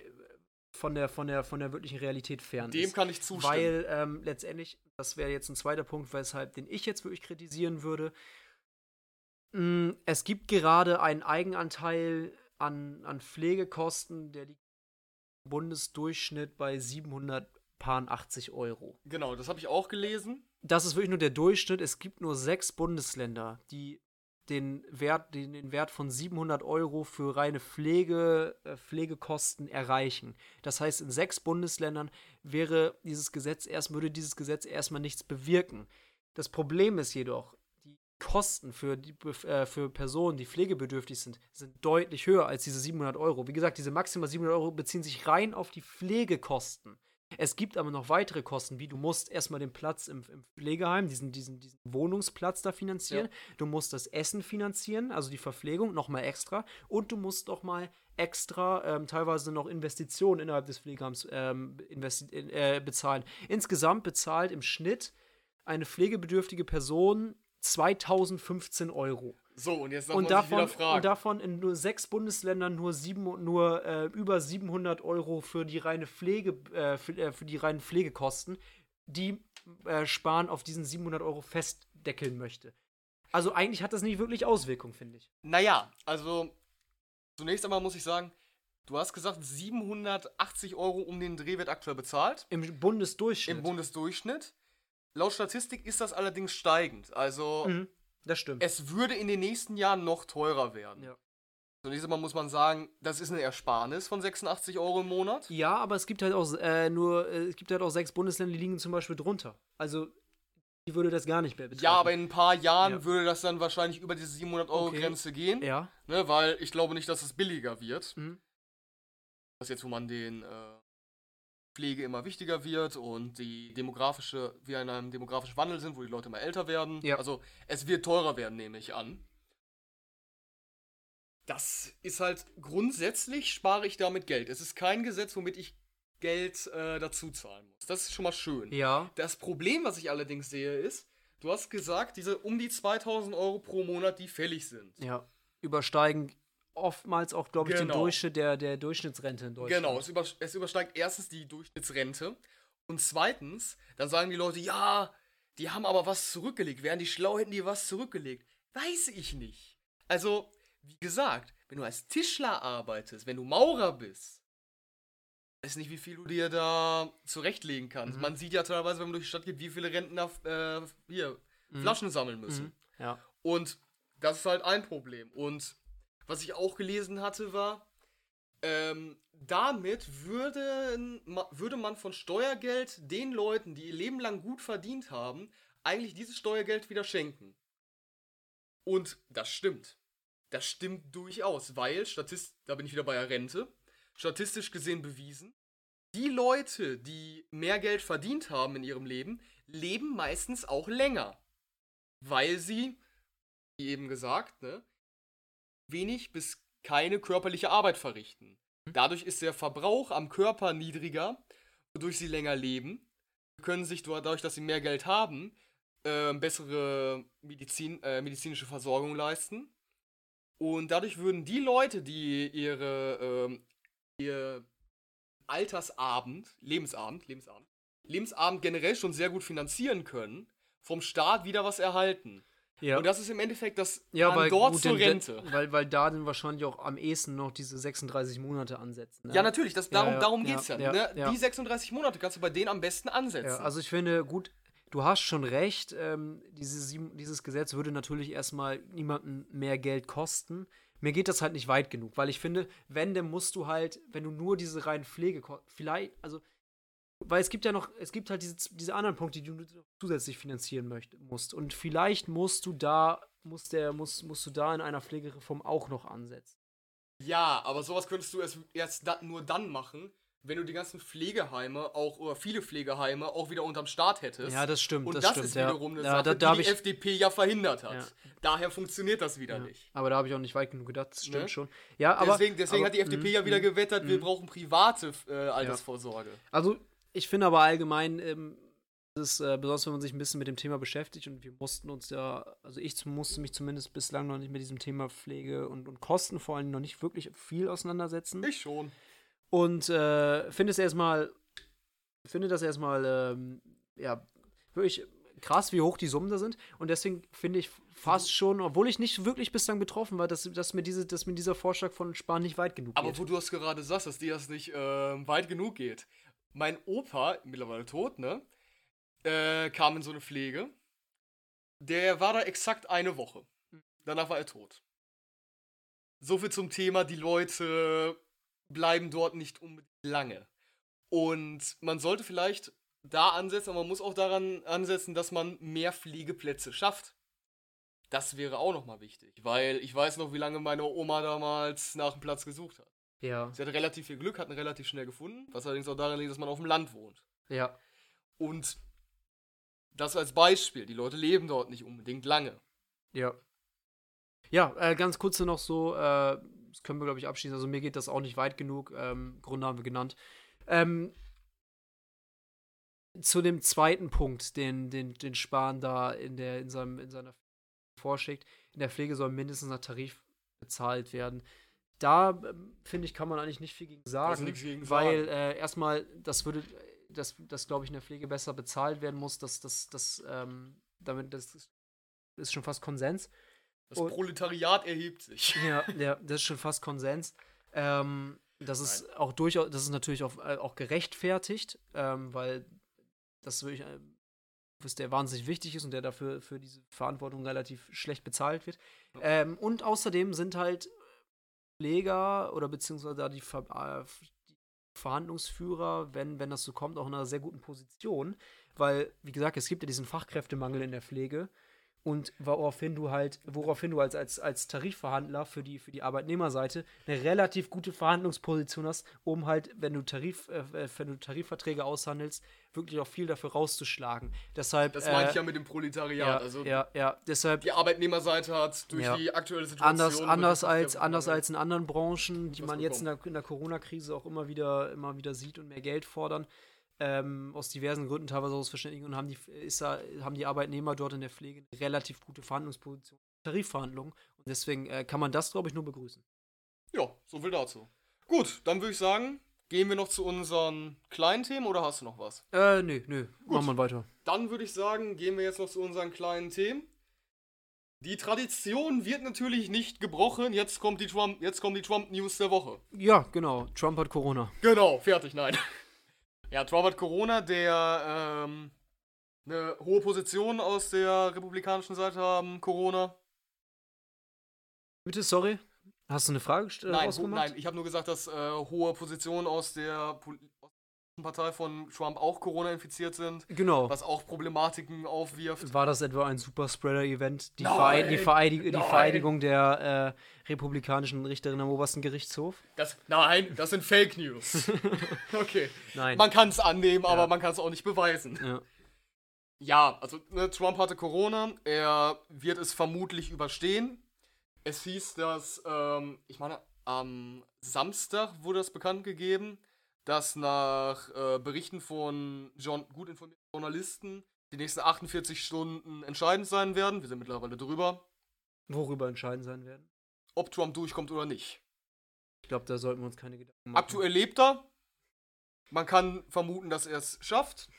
von, der, von, der, von der wirklichen Realität fern Dem ist. kann ich zustimmen. Weil ähm, letztendlich, das wäre jetzt ein zweiter Punkt, weshalb den ich jetzt wirklich kritisieren würde. Mm, es gibt gerade einen Eigenanteil an, an Pflegekosten, der liegt Bundesdurchschnitt bei 780 Euro. genau, das habe ich auch gelesen. Das ist wirklich nur der Durchschnitt. Es gibt nur sechs Bundesländer, die den Wert, den, den Wert von 700 Euro für reine Pflege, äh, Pflegekosten erreichen. Das heißt, in sechs Bundesländern wäre dieses Gesetz erst, würde dieses Gesetz erstmal nichts bewirken. Das Problem ist jedoch, Kosten für, die, äh, für Personen, die pflegebedürftig sind, sind deutlich höher als diese 700 Euro. Wie gesagt, diese maximal 700 Euro beziehen sich rein auf die Pflegekosten. Es gibt aber noch weitere Kosten, wie du musst erstmal den Platz im, im Pflegeheim, diesen, diesen, diesen Wohnungsplatz da finanzieren. Du musst das Essen finanzieren, also die Verpflegung, nochmal extra. Und du musst noch mal extra ähm, teilweise noch Investitionen innerhalb des Pflegeheims ähm, äh, bezahlen. Insgesamt bezahlt im Schnitt eine pflegebedürftige Person 2015 Euro. So, und jetzt Und davon, sich wieder fragen. und davon in nur sechs Bundesländern nur, sieben, nur äh, über 700 Euro für die reine Pflege, äh, für, äh, für die reinen Pflegekosten, die äh, Spahn auf diesen 700 Euro festdeckeln möchte. Also eigentlich hat das nicht wirklich Auswirkungen, finde ich. Naja, also zunächst einmal muss ich sagen, du hast gesagt, 780 Euro um den Dreh wird aktuell bezahlt. Im Bundesdurchschnitt. Im Bundesdurchschnitt. Laut Statistik ist das allerdings steigend. Also mhm, das stimmt. es würde in den nächsten Jahren noch teurer werden. Ja. Zunächst einmal muss man sagen, das ist eine Ersparnis von 86 Euro im Monat. ja, aber es gibt halt auch äh, nur, äh, es gibt halt auch sechs Bundesländer, die liegen zum Beispiel drunter. Also die würde das gar nicht mehr betreffen. Ja, aber in ein paar Jahren Ja. würde das dann wahrscheinlich über diese 700 Euro Okay. Grenze gehen. Ja. Ne, weil ich glaube nicht, dass es billiger wird. Mhm. Das jetzt, wo man den äh, Pflege immer wichtiger wird und die demografische, wir in einem demografischen Wandel sind, wo die Leute immer älter werden. Ja. Also es wird teurer werden, nehme ich an. das ist halt grundsätzlich spare ich damit Geld. Es ist kein Gesetz, womit ich Geld äh, dazu zahlen muss. Das ist schon mal schön. Ja. Das Problem, was ich allerdings sehe, ist, du hast gesagt, diese um die 2000 Euro pro Monat, die fällig sind. Ja. Übersteigen oftmals auch, glaube ich, den Genau. Durchschnitt der, der Durchschnittsrente in Deutschland. Genau, es, über, es übersteigt erstens die Durchschnittsrente. Und zweitens, dann sagen die Leute, ja, die haben aber was zurückgelegt. Wären die schlau, hätten die was zurückgelegt. Weiß ich nicht. Also, wie gesagt, wenn du als Tischler arbeitest, wenn du Maurer bist, weiß nicht, wie viel du dir da zurechtlegen kannst. Mhm. Man sieht ja teilweise, wenn man durch die Stadt geht, wie viele Rentner äh, hier Mhm. Flaschen sammeln müssen. Mhm. Ja. Und das ist halt ein Problem. Und was ich auch gelesen hatte, war, ähm, damit würde, würde man von Steuergeld den Leuten, die ihr Leben lang gut verdient haben, eigentlich dieses Steuergeld wieder schenken. Und das stimmt. Das stimmt durchaus, weil, Statist da bin ich wieder bei der Rente, statistisch gesehen bewiesen, die Leute, die mehr Geld verdient haben in ihrem Leben, leben meistens auch länger. Weil sie, wie eben gesagt, ne, wenig bis keine körperliche Arbeit verrichten. Dadurch ist der Verbrauch am Körper niedriger, wodurch sie länger leben, können sich dadurch, dass sie mehr Geld haben, äh, bessere Medizin, äh, medizinische Versorgung leisten. Und dadurch würden die Leute, die ihre ähm, ihr Altersabend, Lebensabend, Lebensabend, Lebensabend generell schon sehr gut finanzieren können, vom Staat wieder was erhalten. Ja. Und das ist im Endeffekt das ja, weil, dort gut, zur denn- Rente. Weil, weil da dann wahrscheinlich auch am ehesten noch diese 36 Monate ansetzen. Ne? Ja, natürlich, das, darum, ja, darum ja, geht's ja. ne? Die 36 Monate kannst du bei denen am besten ansetzen. Ja, also ich finde, gut, du hast schon recht, ähm, diese sieben, dieses Gesetz würde natürlich erstmal niemanden mehr Geld kosten. Mir geht das halt nicht weit genug, weil ich finde, wenn, dann musst du halt, wenn du nur diese reinen Pflege, vielleicht, also, weil es gibt ja noch, es gibt halt diese, diese anderen Punkte, die du zusätzlich finanzieren möcht, musst. Und vielleicht musst du da, muss der, musst, musst du da in einer Pflegereform auch noch ansetzen. ja, aber sowas könntest du erst, erst da, nur dann machen, wenn du die ganzen Pflegeheime auch oder viele Pflegeheime auch wieder unterm Staat hättest. Ja, das stimmt, Und das das, stimmt, ist ja. wiederum eine Ja, Sache, da- da die die FDP ja verhindert hat. Ja. Daher funktioniert das wieder nicht. Aber da habe ich auch nicht weit genug gedacht, das stimmt Ne? schon. Ja, aber. deswegen deswegen aber, hat die FDP mm, ja wieder mm. gewettert, wir mm. brauchen private äh, Altersvorsorge. Also, ich finde aber allgemein, ähm, ist, äh, besonders wenn man sich ein bisschen mit dem Thema beschäftigt und wir mussten uns ja, also ich musste mich zumindest bislang noch nicht mit diesem Thema Pflege und, und Kosten vor allem noch nicht wirklich viel auseinandersetzen. Ich schon. Und äh, finde es erstmal, finde das erstmal, ähm, ja, wirklich krass, wie hoch die Summen da sind. Und deswegen finde ich fast schon, obwohl ich nicht wirklich bislang betroffen war, dass, dass, mir, diese, dass mir dieser Vorschlag von Spahn nicht weit genug Aber geht. wo du das gerade sagst, dass dir das nicht ähm, weit genug geht. Mein Opa, mittlerweile tot, ne? Äh, kam in so eine Pflege. Der war da exakt eine Woche. Danach war er tot. So viel zum Thema, die Leute bleiben dort nicht unbedingt lange. Und man sollte vielleicht da ansetzen, aber man muss auch daran ansetzen, dass man mehr Pflegeplätze schafft. Das wäre auch nochmal wichtig, weil ich weiß noch, wie lange meine Oma damals nach einem Platz gesucht hat. Ja, Sie hatte relativ viel Glück, hat ihn relativ schnell gefunden, was allerdings auch daran liegt, dass man auf dem Land wohnt. ja, Und das als Beispiel, die Leute leben dort nicht unbedingt lange. Ja. Ja, äh, ganz kurz noch so, äh, das können wir, glaube ich, abschließen. Also mir geht das auch nicht weit genug. Ähm, Gründe haben wir genannt. Ähm, zu dem zweiten Punkt, den, den, den Spahn da in, der, in, seinem, in seiner vorschlägt, in der Pflege soll mindestens nach Tarif bezahlt werden. Da, ähm, finde ich, kann man eigentlich nicht viel gegen sagen, gegen weil äh, erstmal, das würde, das, das glaube ich, in der Pflege besser bezahlt werden muss, das, das, das, ähm, damit, das ist, schon fast Konsens. Das Und- Proletariat erhebt sich. Ja, ja, das ist schon fast Konsens. Ähm, das ist auch durchaus, das ist natürlich auch, äh, auch gerechtfertigt, ähm, weil das wirklich äh, was der wahnsinnig wichtig ist und der dafür für diese Verantwortung relativ schlecht bezahlt wird. Ähm, und außerdem sind halt Pfleger oder beziehungsweise da die, Ver äh, die Verhandlungsführer, wenn, wenn das so kommt, auch in einer sehr guten Position, weil, wie gesagt, es gibt ja diesen Fachkräftemangel in der Pflege und woraufhin du halt, woraufhin du als, als, als Tarifverhandler für die, für die Arbeitnehmerseite eine relativ gute Verhandlungsposition hast, um halt, wenn du Tarif, äh, äh wenn du Tarifverträge aushandelst, wirklich auch viel dafür rauszuschlagen. Deshalb. Das meine ich ja mit dem Proletariat. Ja, also ja, ja. Deshalb. Die Arbeitnehmerseite hat durch ja. die aktuelle Situation. Anders, anders als, anders als in anderen Branchen, die man jetzt in der, in der Corona-Krise auch immer wieder, immer wieder sieht und mehr Geld fordern ähm, aus diversen Gründen, teilweise aus Verständigung, haben die, ist da, haben die Arbeitnehmer dort in der Pflege eine relativ gute Verhandlungsposition, Tarifverhandlungen. Und deswegen äh, kann man das, glaube ich, nur begrüßen. Ja, so viel dazu. Gut, dann würde ich sagen, gehen wir noch zu unseren kleinen Themen oder hast du noch was? Äh, nö, nö. Gut. Machen wir weiter. Dann würde ich sagen, gehen wir jetzt noch zu unseren kleinen Themen. Die Tradition wird natürlich nicht gebrochen. Jetzt kommt die Trump, jetzt kommt die Trump News der Woche. Ja, genau. Trump hat Corona. Genau, fertig, nein. Ja, Trump hat Corona, der ähm, eine hohe Position aus der republikanischen Seite haben, Corona. Bitte, sorry. Hast du eine Frage gestellt? Nein, nein, ich habe nur gesagt, dass äh, hohe Positionen aus der Pol Partei von Trump auch Corona infiziert sind. Genau. Was auch Problematiken aufwirft. War das etwa ein Superspreader-Event? Die, Vereid die, Vereidig die Vereidigung der äh, republikanischen Richterin am obersten Gerichtshof? Das, nein, das sind Fake News. okay. Nein. Man kann es annehmen, ja. aber man kann es auch nicht beweisen. Ja. Ja, also ne, Trump hatte Corona. Er wird es vermutlich überstehen. Es hieß, dass, ähm, ich meine, am Samstag wurde das bekannt gegeben, dass nach äh, Berichten von John, gut informierten Journalisten die nächsten 48 Stunden entscheidend sein werden. Wir sind mittlerweile drüber. Worüber entscheidend sein werden? Ob Trump durchkommt oder nicht. Ich glaube, da sollten wir uns keine Gedanken machen. Aktuell lebt er. Man kann vermuten, dass er es schafft.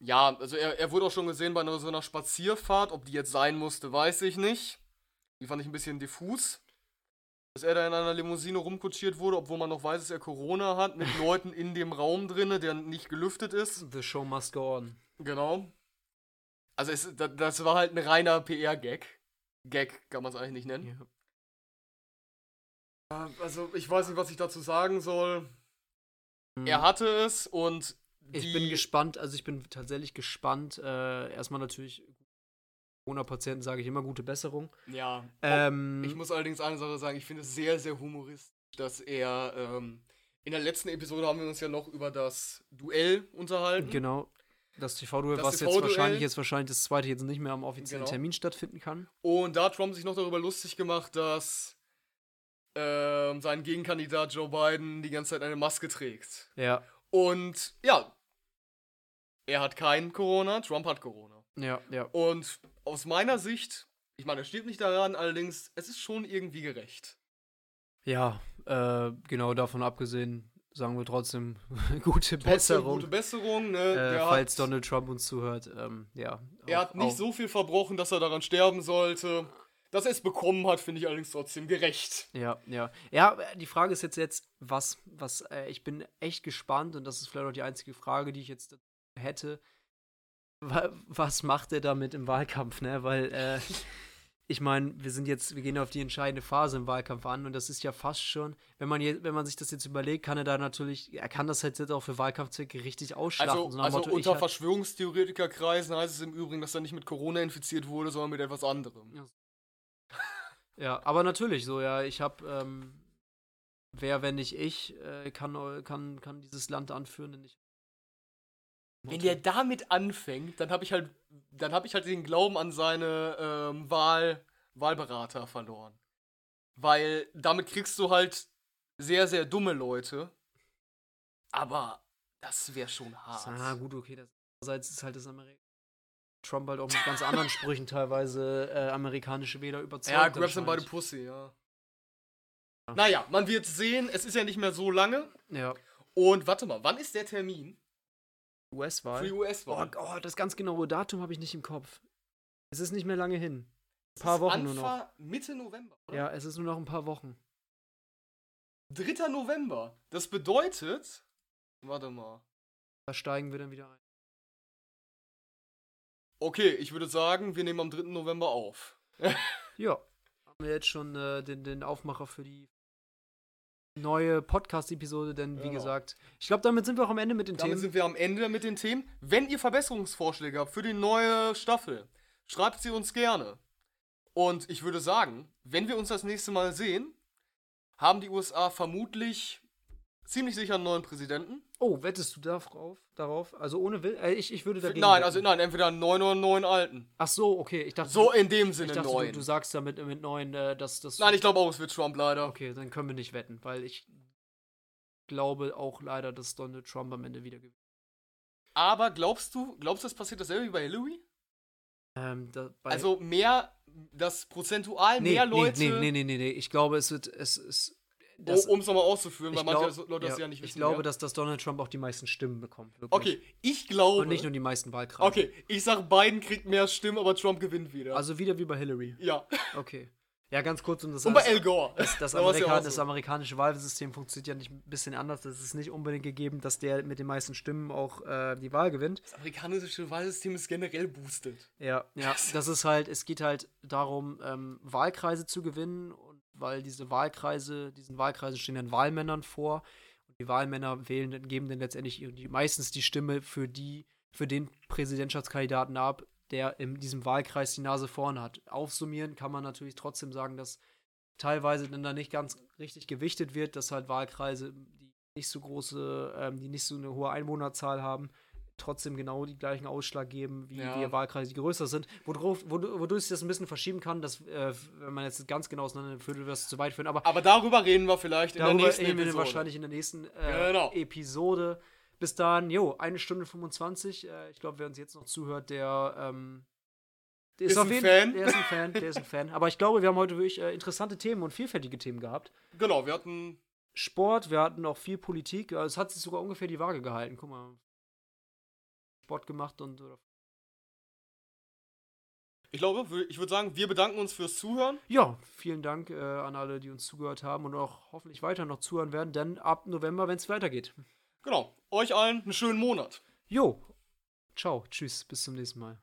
Ja, also er, er wurde auch schon gesehen bei einer, so einer Spazierfahrt. Ob die jetzt sein musste, weiß ich nicht. Die fand ich ein bisschen diffus dass er da in einer Limousine rumkutschiert wurde, obwohl man noch weiß, dass er Corona hat, mit Leuten in dem Raum drinne, der nicht gelüftet ist. The show must go on. Genau. Also es, das war halt ein reiner PR-Gag. Gag kann man es eigentlich nicht nennen. Ja. Also ich weiß nicht, was ich dazu sagen soll. Hm. Er hatte es und ich bin gespannt, also ich bin tatsächlich gespannt. Äh, erstmal natürlich Corona-Patienten sage ich immer gute Besserung. Ja. Ähm, ich muss allerdings eine Sache sagen, ich finde es sehr, sehr humoristisch, dass er ähm, in der letzten Episode haben wir uns ja noch über das Duell unterhalten. Genau. Das TV-Duell, was TV jetzt wahrscheinlich jetzt wahrscheinlich das zweite jetzt nicht mehr am offiziellen genau. Termin stattfinden kann. Und da hat Trump sich noch darüber lustig gemacht, dass ähm, sein Gegenkandidat Joe Biden die ganze Zeit eine Maske trägt. Ja. Und ja, er hat kein Corona, Trump hat Corona. Ja, ja. Und aus meiner Sicht, ich meine, es steht nicht daran, allerdings, es ist schon irgendwie gerecht. Ja, äh, genau davon abgesehen, sagen wir trotzdem gute trotzdem Besserung. Gute Besserung, ne? Äh, falls hat, Donald Trump uns zuhört, ähm, ja. Er auch, hat nicht auch. so viel verbrochen, dass er daran sterben sollte. Dass er es bekommen hat, finde ich allerdings trotzdem gerecht. Ja, ja. Ja, die Frage ist jetzt, jetzt was, was, äh, ich bin echt gespannt und das ist vielleicht auch die einzige Frage, die ich jetzt hätte was macht er damit im Wahlkampf, ne? Weil, äh, ich meine, wir sind jetzt, wir gehen auf die entscheidende Phase im Wahlkampf an und das ist ja fast schon, wenn man, je, wenn man sich das jetzt überlegt, kann er da natürlich, er kann das halt jetzt auch für Wahlkampfzwecke richtig ausschlachten. Also, so also Motto, unter Verschwörungstheoretikerkreisen heißt es im Übrigen, dass er nicht mit Corona infiziert wurde, sondern mit etwas anderem. Ja, ja aber natürlich so, ja, ich habe, ähm, wer, wenn nicht ich, äh, kann, kann, kann dieses Land anführen, denn ich wenn der damit anfängt, dann habe ich halt, dann habe ich halt den Glauben an seine ähm, Wahl, Wahlberater verloren. Weil damit kriegst du halt sehr, sehr dumme Leute. Aber das wäre schon hart. Ah, gut, okay. Das, andererseits ist halt das Amerika. Trump halt auch mit ganz anderen Sprüchen teilweise äh, amerikanische Wähler überzeugt. Ja, grabs them by the pussy, ja. ja. Naja, man wird sehen, es ist ja nicht mehr so lange. Ja. Und warte mal, wann ist der Termin? US-Wahl. Für die US-Wahl. Oh, oh, das ganz genaue Datum habe ich nicht im Kopf. Es ist nicht mehr lange hin. Ein paar Wochen Anfang, nur noch. Mitte November. Oder? Ja, es ist nur noch ein paar Wochen. 3. November. Das bedeutet. Warte mal. Da steigen wir dann wieder ein. Okay, ich würde sagen, wir nehmen am 3. November auf. ja. Haben wir jetzt schon äh, den, den Aufmacher für die neue Podcast-Episode, denn wie genau. gesagt, ich glaube, damit sind wir auch am Ende mit den damit Themen. Damit sind wir am Ende mit den Themen. Wenn ihr Verbesserungsvorschläge habt für die neue Staffel, schreibt sie uns gerne. Und ich würde sagen, wenn wir uns das nächste Mal sehen, haben die USA vermutlich ziemlich sicher einen neuen Präsidenten. Oh, wettest du darauf? darauf? Also ohne Will? Äh, ich, ich würde dagegen. Nein, wetten. also nein, entweder einen neuen oder einen neuen alten. Ach so, okay. Ich dachte, So in dem ich Sinne dachte neuen. du, du sagst damit mit neuen, äh, dass das. Nein, ich glaube auch, es wird Trump leider. Okay, dann können wir nicht wetten, weil ich glaube auch leider, dass Donald Trump am Ende wieder gewinnt. Aber glaubst du, glaubst du, es passiert dasselbe wie bei Hillary? Ähm, da, bei- Also mehr, dass prozentual nee, mehr Leute, Nee, nee, nee, nee, nee. Ich glaube, es wird. Es ist. um es nochmal auszuführen, weil ich manche glaub- Leute das ja nicht wissen. Ich glaube, ja. dass, dass Donald Trump auch die meisten Stimmen bekommt. Wirklich. Okay, ich glaube. Und nicht nur die meisten Wahlkreise. okay, ich sag, Biden kriegt mehr Stimmen, aber Trump gewinnt wieder. Also wieder wie bei Hillary. ja. Okay. Ja, ganz kurz, um das Und bei Al Gore. Das, das, Da war's ja Amerika auch das so. amerikanische Wahlsystem funktioniert ja nicht ein bisschen anders. Das ist nicht unbedingt gegeben, dass der mit den meisten Stimmen auch äh, die Wahl gewinnt. Das amerikanische Wahlsystem ist generell boosted. Ja, ja. Das ist halt, es geht halt darum, ähm, Wahlkreise zu gewinnen weil diese Wahlkreise, diesen Wahlkreisen stehen dann Wahlmännern vor und die Wahlmänner wählen, geben dann letztendlich die, meistens die Stimme für die, für den Präsidentschaftskandidaten ab, der in diesem Wahlkreis die Nase vorn hat. Aufsummieren kann man natürlich trotzdem sagen, dass teilweise dann da nicht ganz richtig gewichtet wird, dass halt Wahlkreise, die nicht so große, ähm, die nicht so eine hohe Einwohnerzahl haben, trotzdem genau die gleichen Ausschlag geben, wie, Ja. wie Wahlkreise, die größer sind. Worauf, wodu- wodurch sich das ein bisschen verschieben kann, dass, äh, wenn man jetzt ganz genau auseinanderführt, würde das zu weit führen. Aber Aber darüber reden wir vielleicht in der nächsten reden wir Episode. wahrscheinlich in der nächsten äh, Genau. Episode. Bis dann, jo, eine Stunde 25. Äh, ich glaube, wer uns jetzt noch zuhört, der, ähm, der Ist ein jeden Fan. Der ist ein Fan, der ist ein Fan. Aber ich glaube, wir haben heute wirklich äh, interessante Themen und vielfältige Themen gehabt. Genau, wir hatten. Sport, wir hatten auch viel Politik. Ja, Es hat sich sogar ungefähr die Waage gehalten. Guck mal. Sport gemacht und oder Ich glaube, ich würde sagen, wir bedanken uns fürs Zuhören. Ja, vielen Dank äh, an alle, die uns zugehört haben und auch hoffentlich weiter noch zuhören werden, denn ab November, wenn es weitergeht. Genau. Euch allen einen schönen Monat. Jo, ciao, tschüss, bis zum nächsten Mal.